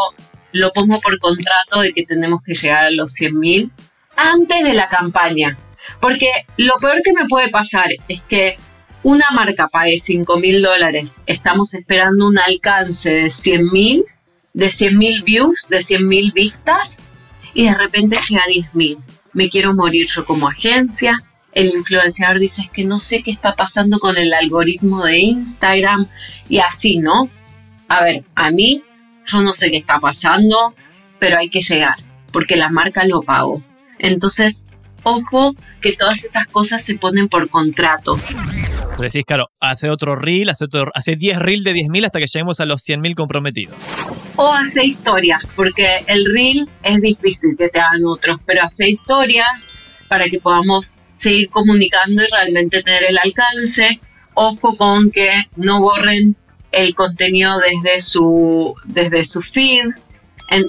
lo pongo por contrato de que tenemos que llegar a los 100.000 antes de la campaña. Porque lo peor que me puede pasar es que una marca pague 5 mil dólares, estamos esperando un alcance de 100 mil, de 100 mil views, de 100 mil vistas, y de repente llega a 10 mil. Me quiero morir yo como agencia. El influenciador dice es que no sé qué está pasando con el algoritmo de Instagram y así, ¿no? A ver, a mí yo no sé qué está pasando, pero hay que llegar, porque la marca lo pagó. Entonces, ojo que todas esas cosas se ponen por contrato. Decís, claro, hace otro reel, hace, otro, hace 10 reel de 10.000 hasta que lleguemos a los 100.000 comprometidos. O hace historias, porque el reel es difícil que te hagan otros, pero hace historias para que podamos seguir comunicando y realmente tener el alcance. Ojo con que no borren el contenido desde su, desde su feed.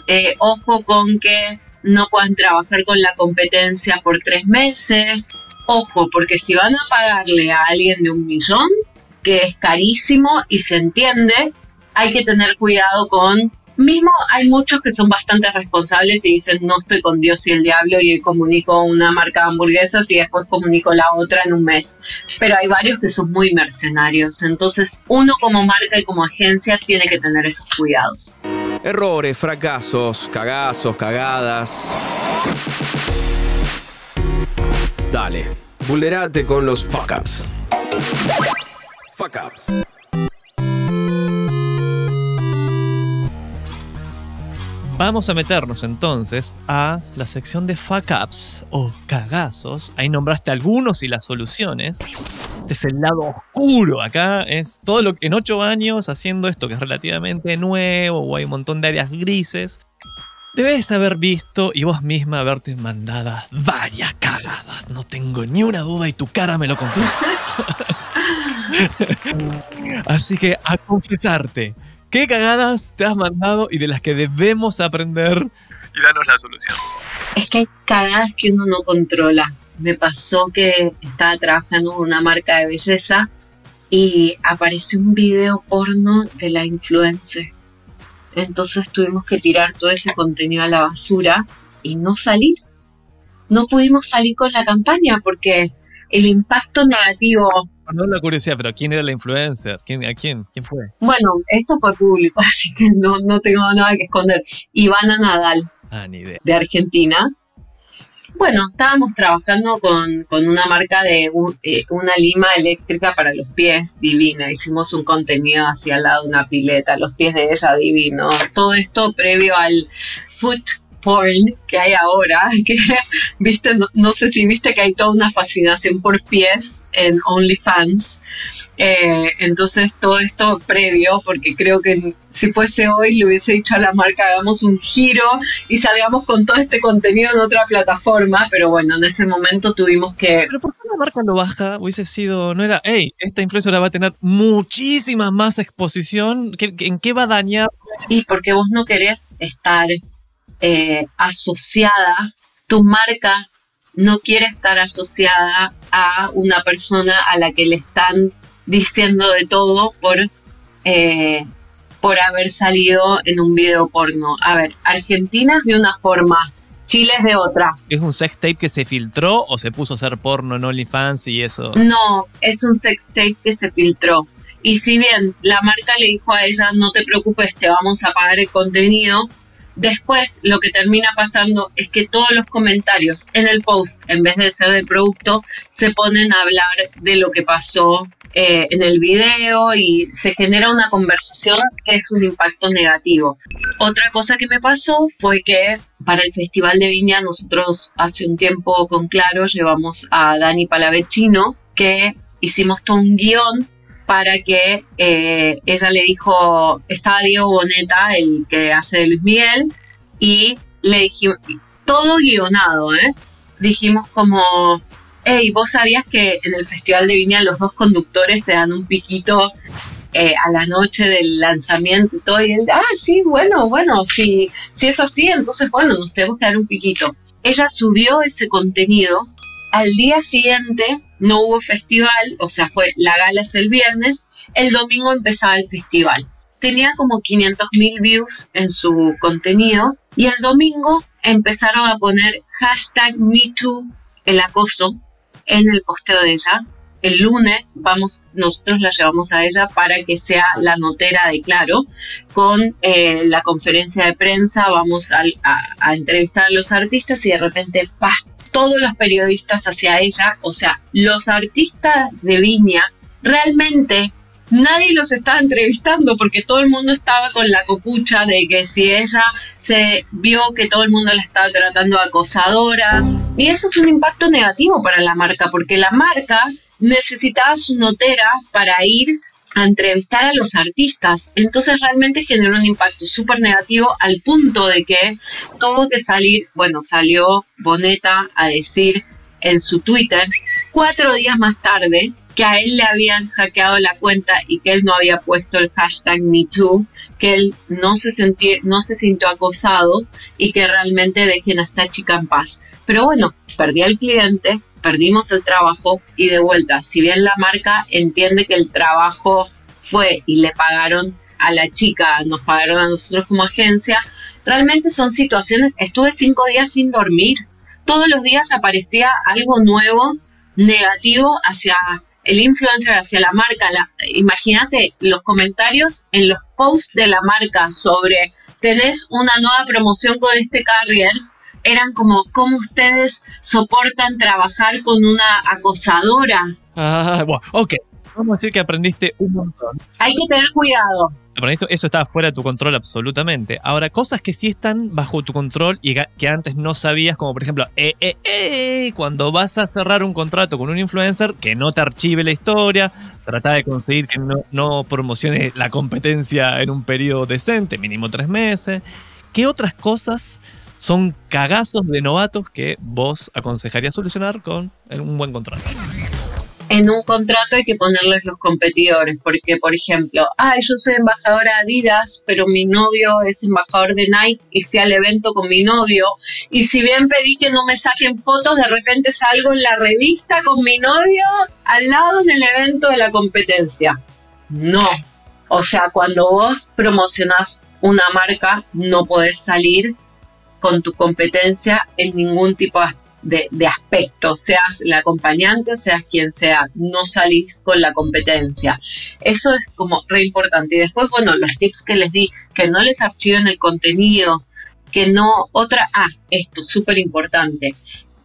Eh, ojo con que no puedan trabajar con la competencia por tres meses. Ojo, porque si van a pagarle a alguien de un millón, que es carísimo y se entiende, hay que tener cuidado con mismo hay muchos que son bastante responsables y dicen no estoy con Dios y el diablo y comunico una marca de hamburguesas y después comunico la otra en un mes. Pero hay varios que son muy mercenarios. Entonces uno como marca y como agencia tiene que tener esos cuidados. Errores, fracasos, cagazos, cagadas. Dale, vulnerate con los fuck ups. Fuck ups. Vamos a meternos entonces a la sección de fuck ups o cagazos. Ahí nombraste algunos y las soluciones. Este es el lado oscuro. Acá es todo lo que en ocho años haciendo esto que es relativamente nuevo o hay un montón de áreas grises. Debes haber visto y vos misma haberte mandado varias cagadas. No tengo ni una duda y tu cara me lo confirma. [LAUGHS] Así que a confesarte. ¿Qué cagadas te has mandado y de las que debemos aprender? Y danos la solución. Es que hay cagadas que uno no controla. Me pasó que estaba trabajando en una marca de belleza y apareció un video porno de la influencer. Entonces tuvimos que tirar todo ese contenido a la basura y no salir. No pudimos salir con la campaña porque el impacto negativo no la curiosidad, pero ¿quién era la influencer? ¿Quién, ¿A quién? ¿Quién fue? Bueno, esto fue público, [LAUGHS] así que no, no tengo nada que esconder. Ivana Nadal, ah, ni idea. de Argentina. Bueno, estábamos trabajando con, con una marca de eh, una lima eléctrica para los pies divina. Hicimos un contenido hacia al lado de una pileta, los pies de ella divino. Todo esto previo al foot porn que hay ahora, [LAUGHS] que viste, no, no sé si viste que hay toda una fascinación por pies en OnlyFans. Eh, entonces todo esto previo, porque creo que si fuese hoy le hubiese dicho a la marca hagamos un giro y salgamos con todo este contenido en otra plataforma, pero bueno, en ese momento tuvimos que... Pero ¿por qué la marca lo baja? Hubiese sido, no era, hey, esta influencera va a tener muchísima más exposición, ¿en qué va a dañar? Y porque vos no querés estar eh, asociada, tu marca no quiere estar asociada a una persona a la que le están diciendo de todo por, eh, por haber salido en un video porno. A ver, Argentina es de una forma, Chile es de otra. ¿Es un sex tape que se filtró o se puso a hacer porno en OnlyFans y eso? No, es un sex tape que se filtró. Y si bien la marca le dijo a ella, no te preocupes, te vamos a pagar el contenido, Después lo que termina pasando es que todos los comentarios en el post, en vez de ser del producto, se ponen a hablar de lo que pasó eh, en el video y se genera una conversación que es un impacto negativo. Otra cosa que me pasó fue que para el Festival de Viña nosotros hace un tiempo con Claro llevamos a Dani Palavecino que hicimos todo un guion para que eh, ella le dijo, estaba Diego Boneta, el que hace de Luis Miguel, y le dijimos, todo guionado, ¿eh? Dijimos como, hey, vos sabías que en el Festival de Viña los dos conductores se dan un piquito eh, a la noche del lanzamiento y todo, y él, ah, sí, bueno, bueno, si, si es así, entonces, bueno, nos tenemos que dar un piquito. Ella subió ese contenido al día siguiente no hubo festival, o sea, fue la gala es el viernes, el domingo empezaba el festival. Tenía como 500 mil views en su contenido y el domingo empezaron a poner hashtag MeToo el acoso en el posteo de ella. El lunes vamos, nosotros la llevamos a ella para que sea la notera de Claro. Con eh, la conferencia de prensa vamos a, a, entrevistar a los artistas y de repente, ¡pah! Todos los periodistas hacia ella, o sea, los artistas de Viña realmente nadie los estaba entrevistando porque todo el mundo estaba con la copucha de que si ella se vio que todo el mundo la estaba tratando de acosadora. Y eso es un impacto negativo para la marca porque la marca necesitaba su notera para ir a entrevistar a los artistas. Entonces realmente generó un impacto súper negativo al punto de que tuvo que salir, bueno, salió Boneta a decir en su Twitter cuatro días más tarde que a él le habían hackeado la cuenta y que él no había puesto el hashtag MeToo, que él no se, sentí, no se sintió acosado y que realmente dejen a esta chica en paz. Pero bueno, perdí al cliente, perdimos el trabajo y de vuelta, si bien la marca entiende que el trabajo fue y le pagaron a la chica, nos pagaron a nosotros como agencia, realmente son situaciones, estuve cinco días sin dormir, todos los días aparecía algo nuevo, negativo hacia el influencer hacia la marca. Imagínate los comentarios en los posts de la marca sobre tenés una nueva promoción con este carrier. Eran como, ¿cómo ustedes soportan trabajar con una acosadora? Ah, bueno, ok. Vamos a decir que aprendiste un montón. Hay que tener cuidado esto, eso está fuera de tu control absolutamente. Ahora, cosas que sí están bajo tu control y que antes no sabías, como por ejemplo, eh, eh, eh, cuando vas a cerrar un contrato con un influencer, que no te archive la historia, trata de conseguir que no, no promocione la competencia en un periodo decente, mínimo tres meses. ¿Qué otras cosas son cagazos de novatos que vos aconsejarías solucionar con un buen contrato? en un contrato hay que ponerles los competidores, porque por ejemplo, ay, yo soy embajadora de Adidas, pero mi novio es embajador de Nike y fui al evento con mi novio, y si bien pedí que no me saquen fotos, de repente salgo en la revista con mi novio al lado del evento de la competencia. No. O sea, cuando vos promocionás una marca, no podés salir con tu competencia en ningún tipo de de, aspecto, seas el acompañante seas quien sea, no salís con la competencia. Eso es como re importante. Y después, bueno, los tips que les di, que no les archiven el contenido, que no, otra, ah, esto, súper importante,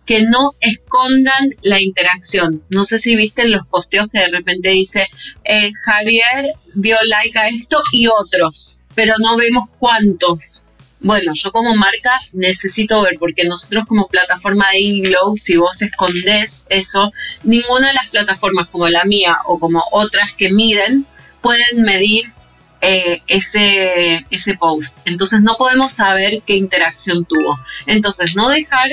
que no escondan la interacción. No sé si viste en los posteos que de repente dice, eh, Javier dio like a esto y otros, pero no vemos cuántos. Bueno, yo como marca necesito ver, porque nosotros como plataforma de Inglow, si vos escondés eso, ninguna de las plataformas como la mía o como otras que miden pueden medir eh, ese, ese post. Entonces no podemos saber qué interacción tuvo. Entonces no dejar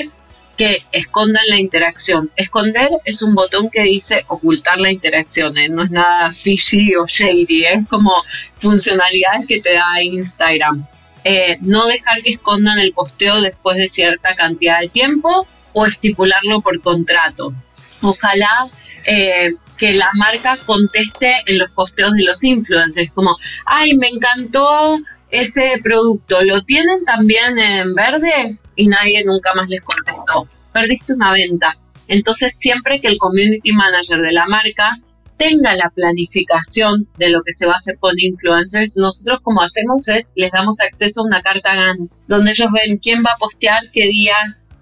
que escondan la interacción. Esconder es un botón que dice ocultar la interacción, ¿eh? no es nada fishy o shady, es como funcionalidades que te da Instagram. Eh, no dejar que escondan el posteo después de cierta cantidad de tiempo o estipularlo por contrato. Ojalá eh, que la marca conteste en los posteos de los influencers, como, ay, me encantó ese producto, ¿lo tienen también en verde? Y nadie nunca más les contestó. Perdiste una venta. Entonces, siempre que el community manager de la marca tenga la planificación de lo que se va a hacer con influencers, nosotros como hacemos es, les damos acceso a una carta Gantt, donde ellos ven quién va a postear qué día,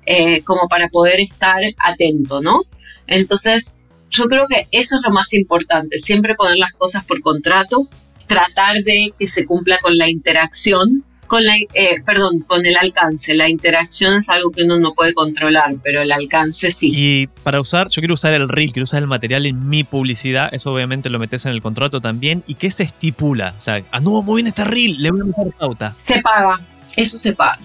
eh, como para poder estar atento, ¿no? Entonces, yo creo que eso es lo más importante, siempre poner las cosas por contrato, tratar de que se cumpla con la interacción con la, eh, perdón, con el alcance. La interacción es algo que uno no puede controlar, pero el alcance sí. Y para usar, yo quiero usar el reel, quiero usar el material en mi publicidad. Eso obviamente lo metes en el contrato también. ¿Y qué se estipula? O sea, anduvo muy bien este reel, le voy a meter pauta. Se paga, eso se paga.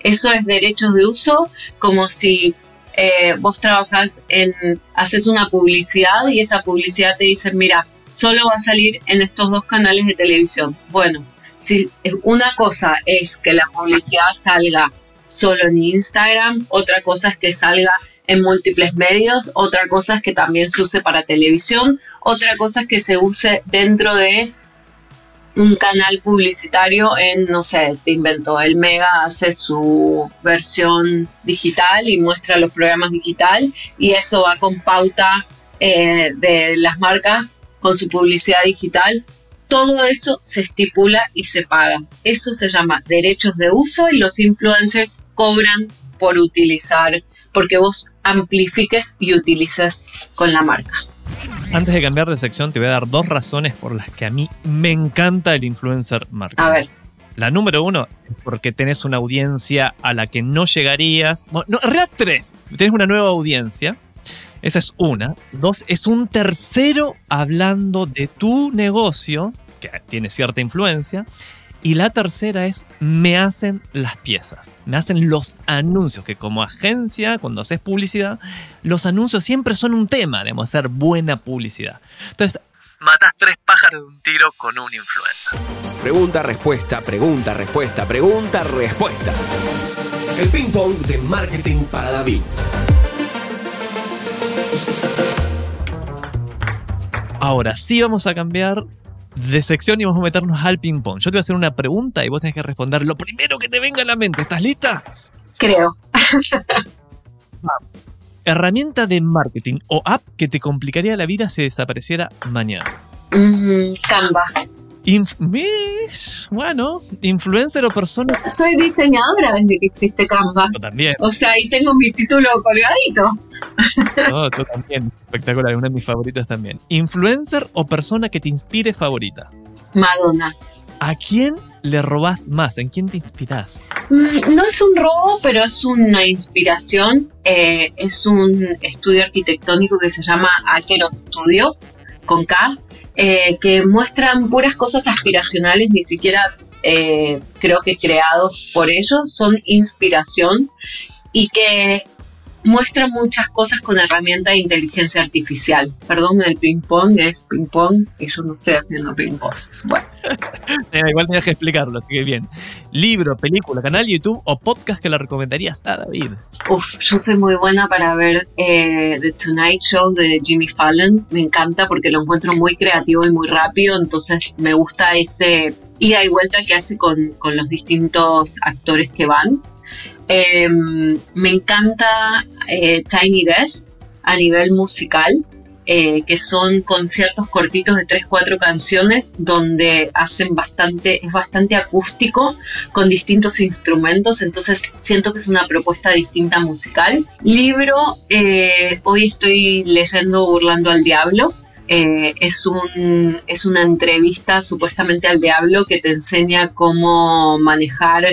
Eso es derechos de uso, como si eh, vos trabajas en, haces una publicidad y esa publicidad te dice, mira, solo va a salir en estos dos canales de televisión. Bueno, si una cosa es que la publicidad salga solo en Instagram, otra cosa es que salga en múltiples medios, otra cosa es que también se use para televisión, otra cosa es que se use dentro de un canal publicitario en, no sé, te inventó, el Mega hace su versión digital y muestra los programas digital y eso va con pauta eh, de las marcas con su publicidad digital. Todo eso se estipula y se paga. Eso se llama derechos de uso y los influencers cobran por utilizar, porque vos amplifiques y utilices con la marca. Antes de cambiar de sección, te voy a dar dos razones por las que a mí me encanta el influencer marketing. A ver. La número uno es porque tenés una audiencia a la que no llegarías. Bueno, no, en realidad tres. Tenés una nueva audiencia. Esa es una. Dos, es un tercero hablando de tu negocio, que tiene cierta influencia. Y la tercera es, me hacen las piezas, me hacen los anuncios, que como agencia, cuando haces publicidad, los anuncios siempre son un tema, debemos hacer buena publicidad. Entonces, matas tres pájaros de un tiro con un influencer. Pregunta, respuesta, pregunta, respuesta, pregunta, respuesta. El ping pong de marketing para David. Ahora sí vamos a cambiar de sección y vamos a meternos al ping pong. Yo te voy a hacer una pregunta y vos tenés que responder lo primero que te venga a la mente. ¿Estás lista? Creo. Herramienta de marketing o app que te complicaría la vida si desapareciera mañana. Mm, Canva. Inf- bueno, influencer o persona. Soy diseñadora desde que existe Canva. Yo también. O sea, ahí tengo mi título colgadito. [LAUGHS] No, tú también. Espectacular, una de mis favoritas también. Influencer o persona que te inspire favorita. Madonna. ¿A quién le robás más? ¿En quién te inspirás? Mm, No es un robo, pero es una inspiración. Eh, es un estudio arquitectónico que se llama Aquero Studio, con K, eh, que muestran puras cosas aspiracionales, ni siquiera eh, creo que creados por ellos, son inspiración y que muestran muchas cosas con herramienta de inteligencia artificial. Perdón, el ping-pong es ping-pong y yo no estoy haciendo ping-pong. Bueno. [LAUGHS] Eh, igual tenías que explicarlo, así que bien. Libro, película, canal YouTube o podcast que le recomendarías a David. Uf, yo soy muy buena para ver eh, The Tonight Show de Jimmy Fallon. Me encanta porque lo encuentro muy creativo y muy rápido. Entonces me gusta ese ida y vuelta que hace con, con los distintos actores que van. Eh, me encanta eh, Tiny Desk a nivel musical. eh, que son conciertos cortitos de 3-4 canciones donde hacen bastante, es bastante acústico con distintos instrumentos, entonces siento que es una propuesta distinta musical. Libro, eh, hoy estoy leyendo Burlando al Diablo. Es, un, es una entrevista supuestamente al diablo que te enseña cómo manejar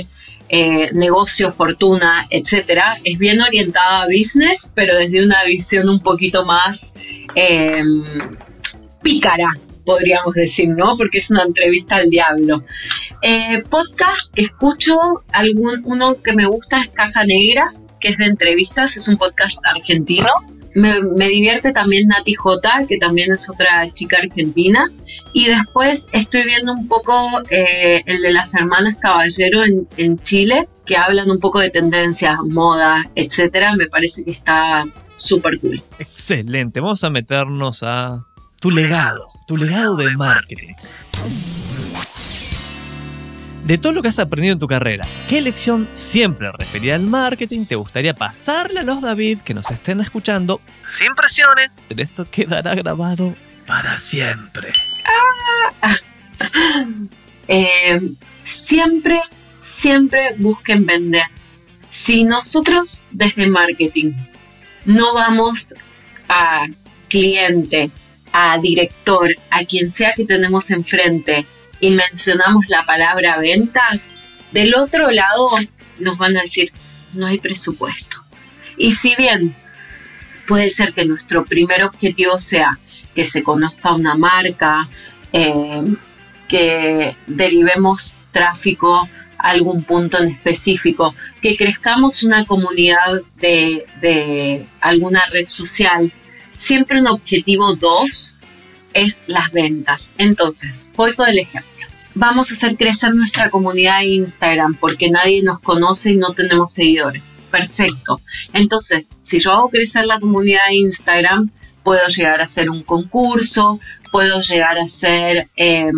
eh, negocio, fortuna, etcétera. Es bien orientada a business, pero desde una visión un poquito más eh, pícara, podríamos decir, ¿no? Porque es una entrevista al diablo. Eh, podcast escucho, algún, uno que me gusta es Caja Negra, que es de entrevistas, es un podcast argentino. Me, me divierte también Nati J, que también es otra chica argentina. Y después estoy viendo un poco eh, el de las hermanas Caballero en, en Chile, que hablan un poco de tendencias, moda, etcétera. Me parece que está súper cool. Excelente. Vamos a meternos a tu legado, tu legado de marketing. De todo lo que has aprendido en tu carrera, ¿qué lección siempre referida al marketing te gustaría pasarle a los David que nos estén escuchando? Sin presiones, pero esto quedará grabado para siempre. Eh, siempre, siempre busquen vender. Si nosotros desde marketing no vamos a cliente, a director, a quien sea que tenemos enfrente y mencionamos la palabra ventas, del otro lado nos van a decir, no hay presupuesto. Y si bien puede ser que nuestro primer objetivo sea que se conozca una marca, eh, que derivemos tráfico a algún punto en específico, que crezcamos una comunidad de, de alguna red social, siempre un objetivo dos es las ventas. Entonces, voy con el ejemplo. Vamos a hacer crecer nuestra comunidad de Instagram porque nadie nos conoce y no tenemos seguidores. Perfecto. Entonces, si yo hago crecer la comunidad de Instagram, puedo llegar a hacer un concurso, puedo llegar a hacer eh,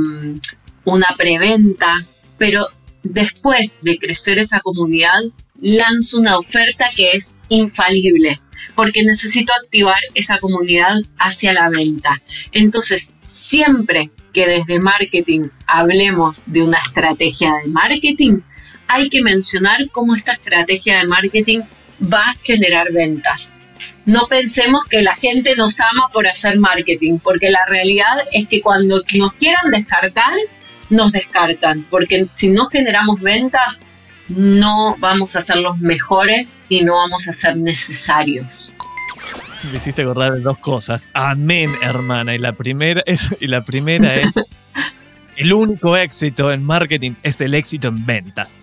una preventa, pero después de crecer esa comunidad, lanzo una oferta que es infalible, porque necesito activar esa comunidad hacia la venta. Entonces, siempre que desde marketing hablemos de una estrategia de marketing, hay que mencionar cómo esta estrategia de marketing va a generar ventas. No pensemos que la gente nos ama por hacer marketing, porque la realidad es que cuando nos quieran descartar, nos descartan, porque si no generamos ventas, no vamos a ser los mejores y no vamos a ser necesarios. [LAUGHS] Me hiciste acordar de dos cosas. Amén, hermana. Y la primera es, y la primera es [LAUGHS] el único éxito en marketing es el éxito en ventas.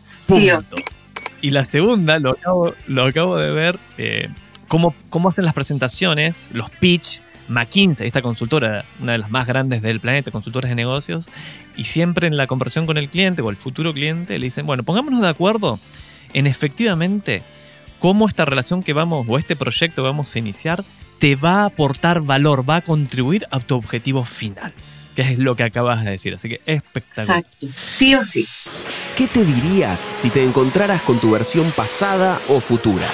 Y la segunda, lo acabo, lo acabo de ver, eh, cómo, cómo hacen las presentaciones, los pitch, McKinsey, esta consultora, una de las más grandes del planeta, consultores de negocios, y siempre en la conversión con el cliente o el futuro cliente le dicen, bueno, pongámonos de acuerdo en efectivamente cómo esta relación que vamos o este proyecto que vamos a iniciar te va a aportar valor, va a contribuir a tu objetivo final, que es lo que acabas de decir. Así que espectacular. Exacto, sí o sí. ¿Qué te dirías si te encontraras con tu versión pasada o futura?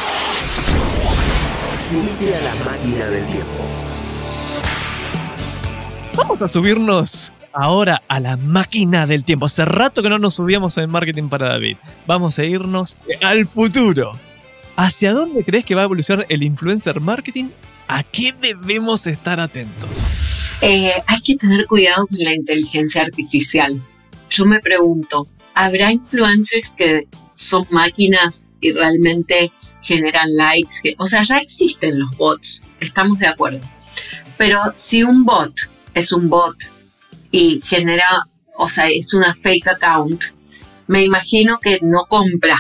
Subite a la máquina del tiempo. Vamos a subirnos ahora a la máquina del tiempo. Hace rato que no nos subíamos en marketing para David. Vamos a irnos al futuro. ¿Hacia dónde crees que va a evolucionar el influencer marketing? ¿A qué debemos estar atentos? Eh, hay que tener cuidado con la inteligencia artificial. Yo me pregunto, ¿habrá influencers que son máquinas y realmente generan likes? O sea, ya existen los bots, estamos de acuerdo. Pero si un bot es un bot y genera, o sea, es una fake account, me imagino que no compra.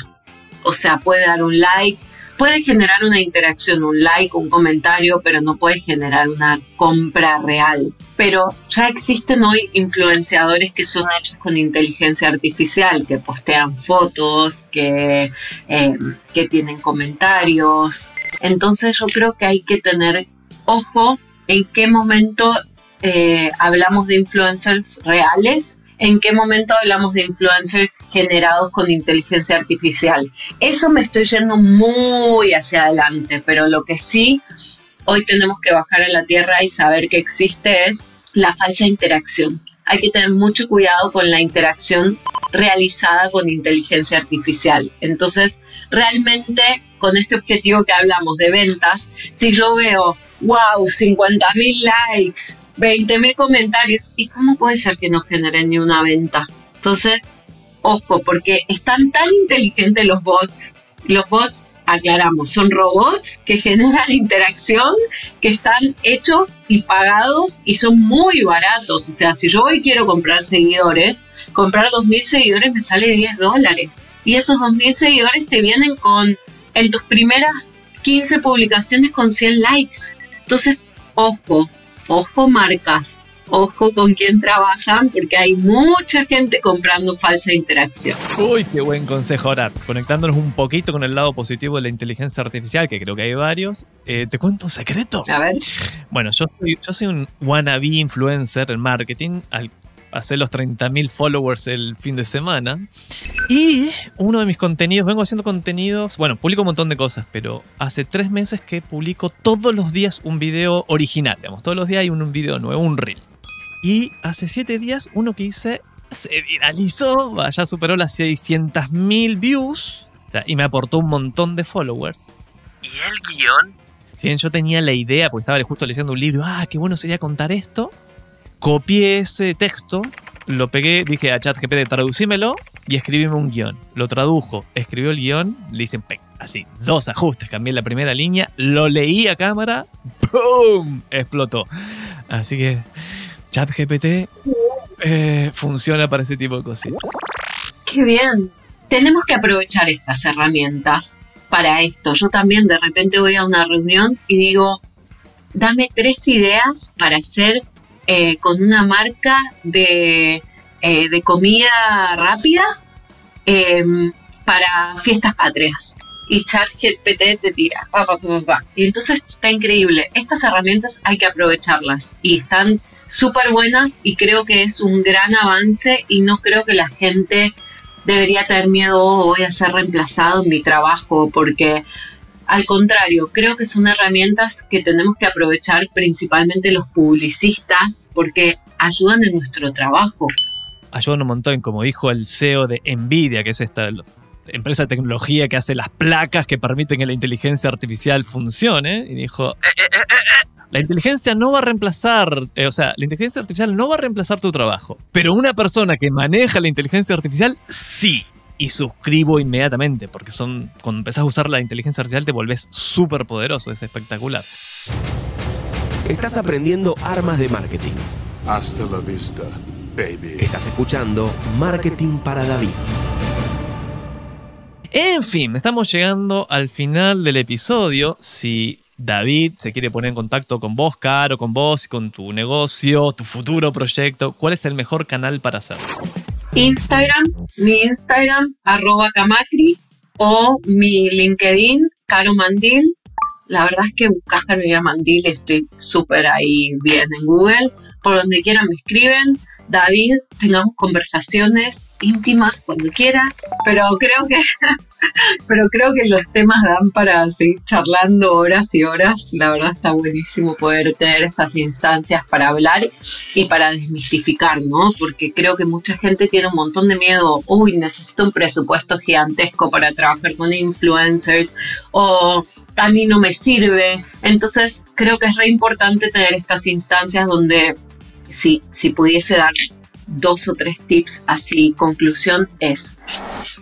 O sea, puede dar un like, puede generar una interacción, un like, un comentario, pero no puede generar una compra real. Pero ya existen hoy influenciadores que son hechos con inteligencia artificial, que postean fotos, que, eh, que tienen comentarios. Entonces yo creo que hay que tener ojo en qué momento eh, hablamos de influencers reales, en qué momento hablamos de influencers generados con inteligencia artificial. Eso me estoy yendo muy hacia adelante, pero lo que sí hoy tenemos que bajar a la tierra y saber que existe es la falsa interacción. Hay que tener mucho cuidado con la interacción realizada con inteligencia artificial. Entonces, realmente con este objetivo que hablamos de ventas, si yo veo, wow, 50 mil likes, 20 mil comentarios. ¿Y cómo puede ser que no generen ni una venta? Entonces, ojo, porque están tan inteligentes los bots. Los bots, aclaramos, son robots que generan interacción, que están hechos y pagados y son muy baratos. O sea, si yo hoy quiero comprar seguidores, comprar 2.000 seguidores me sale 10 dólares. Y esos 2.000 seguidores te vienen con, en tus primeras 15 publicaciones con 100 likes. Entonces, ojo, ojo marcas, ojo con quién trabajan, porque hay mucha gente comprando falsa interacción. Uy, qué buen consejo. Ahora, conectándonos un poquito con el lado positivo de la inteligencia artificial, que creo que hay varios, eh, ¿te cuento un secreto? A ver. Bueno, yo soy, yo soy un wannabe influencer en marketing, al hacer los 30.000 followers el fin de semana. Y uno de mis contenidos, vengo haciendo contenidos, bueno, publico un montón de cosas, pero hace tres meses que publico todos los días un video original, digamos, todos los días hay un, video nuevo, un reel. Y hace siete días uno que hice se viralizó, ya superó las 600.000 views, o sea, y me aportó un montón de followers. Y el guion, si bien yo tenía la idea, porque estaba justo leyendo un libro, ah, qué bueno sería contar esto, copié ese texto, lo pegué, dije a ChatGPT, traducímelo y escribíme un guion. Lo tradujo, escribió el guion, le hice así, dos ajustes, cambié la primera línea, lo leí a cámara, ¡pum! Explotó. Así que ChatGPT eh, funciona para ese tipo de cositas. Qué bien. Tenemos que aprovechar estas herramientas para esto. Yo también de repente voy a una reunión y digo, dame tres ideas para hacer eh, con una marca de, eh, de comida rápida em, para fiestas patrias. Y ChatGPT te tira. y entonces está increíble. Estas herramientas hay que aprovecharlas y están súper buenas y creo que es un gran avance y no creo que la gente debería tener miedo o voy a ser reemplazado en mi trabajo porque al contrario, creo que son herramientas que tenemos que aprovechar principalmente los publicistas porque ayudan en nuestro trabajo. Ayudan un montón, como dijo el CEO de Nvidia, que es esta empresa de tecnología que hace las placas que permiten que la inteligencia artificial funcione, y dijo, eh, eh, eh, la inteligencia no va a reemplazar, o sea, la inteligencia artificial no va a reemplazar tu trabajo, pero una persona que maneja la inteligencia artificial, sí. Y suscribo inmediatamente, porque son, cuando empezás a usar la inteligencia artificial te volvés súper poderoso, es espectacular. Estás aprendiendo armas de marketing. Hasta la vista, baby. Estás escuchando Marketing para David. En fin, estamos llegando al final del episodio. Si David se quiere poner en contacto con vos, Caro, con vos, con tu negocio, tu futuro proyecto, ¿cuál es el mejor canal para hacerlo? Instagram, mi Instagram, arroba Camacri, o mi LinkedIn, Caro Mandil. La verdad es que buscas Caro Mandil, estoy súper ahí bien en Google. Por donde quieran me escriben. David, tengamos conversaciones íntimas cuando quieras, pero creo que [LAUGHS] pero creo que los temas dan para seguir charlando horas y horas. La verdad está buenísimo poder tener estas instancias para hablar y para desmistificar, ¿no? Porque creo que mucha gente tiene un montón de miedo, uy, necesito un presupuesto gigantesco para trabajar con influencers o a mí no me sirve. Entonces, creo que es re importante tener estas instancias donde si, si pudiese dar dos o tres tips así, conclusión es,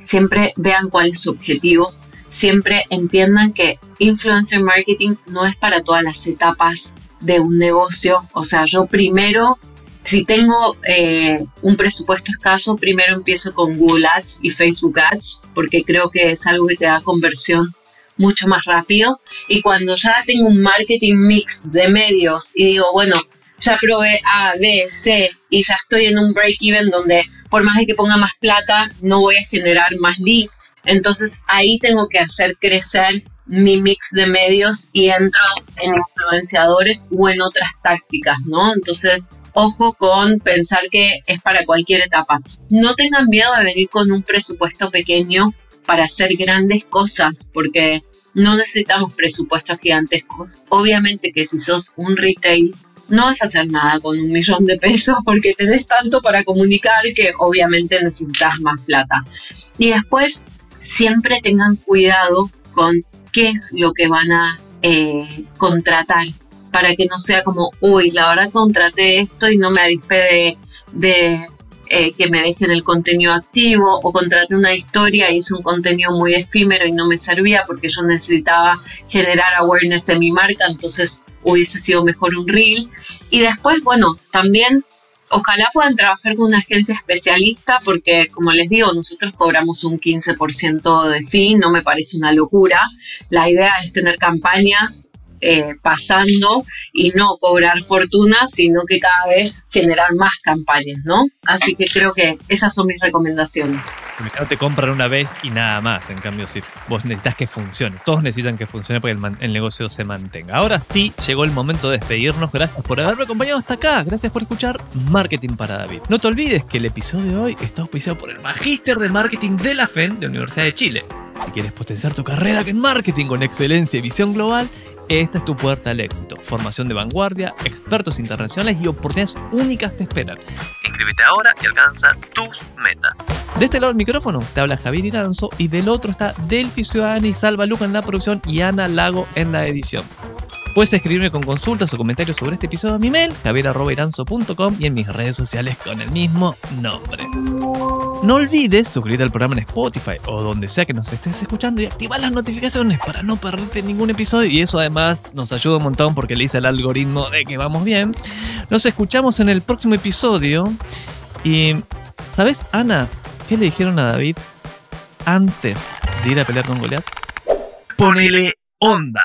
siempre vean cuál es su objetivo, siempre entiendan que influencer marketing no es para todas las etapas de un negocio, o sea, yo primero, si tengo eh, un presupuesto escaso, primero empiezo con Google Ads y Facebook Ads, porque creo que es algo que te da conversión mucho más rápido. Y cuando ya tengo un marketing mix de medios y digo, bueno, ya probé A, B, C y ya estoy en un break-even donde por más de que ponga más plata, no voy a generar más leads. Entonces ahí tengo que hacer crecer mi mix de medios y entro en influenciadores o en otras tácticas, ¿no? Entonces, ojo con pensar que es para cualquier etapa. No tengan miedo de venir con un presupuesto pequeño para hacer grandes cosas, porque no necesitamos presupuestos gigantescos. Obviamente que si sos un retail no vas a hacer nada con un millón de pesos [LAUGHS] porque tenés tanto para comunicar que obviamente necesitas más plata. Y después, siempre tengan cuidado con qué es lo que van a eh, contratar para que no sea como, uy, la verdad contraté esto y no me avispé de, eh, que me dejen el contenido activo o contraté una historia y hice un contenido muy efímero y no me servía porque yo necesitaba generar awareness de mi marca, entonces hubiese sido mejor un reel. Y después, bueno, también ojalá puedan trabajar con una agencia especialista porque, como les digo, nosotros cobramos un 15% de fin, no me parece una locura. La idea es tener campañas eh, pasando y no cobrar fortuna, sino que cada vez generar más campañas, ¿no? Así que creo que esas son mis recomendaciones. No te compran una vez y nada más, en cambio, si vos necesitas que funcione, todos necesitan que funcione para que el, negocio se mantenga. Ahora sí, llegó el momento de despedirnos. Gracias por haberme acompañado hasta acá. Gracias por escuchar Marketing para David. No te olvides que el episodio de hoy está auspiciado por el Magíster de Marketing de la FEN de Universidad de Chile. Si quieres potenciar tu carrera en marketing con excelencia y visión global, esta es tu puerta al éxito. Formación de vanguardia, expertos internacionales y oportunidades únicas te esperan. Inscríbete ahora y alcanza tus metas. De este lado del micrófono te habla Javier Iranzo y del otro está Delphi Ciudadana y Salva Luca en la producción y Ana Lago en la edición. Puedes escribirme con consultas o comentarios sobre este episodio a mi mail, javier.iranzo.com y en mis redes sociales con el mismo nombre. No olvides suscribirte al programa en Spotify o donde sea que nos estés escuchando y activar las notificaciones para no perderte ningún episodio. Y eso además nos ayuda un montón porque le dice al algoritmo de que vamos bien. Nos escuchamos en el próximo episodio. Y, ¿sabes, Ana? ¿Qué le dijeron a David antes de ir a pelear con Goliath? Ponele onda.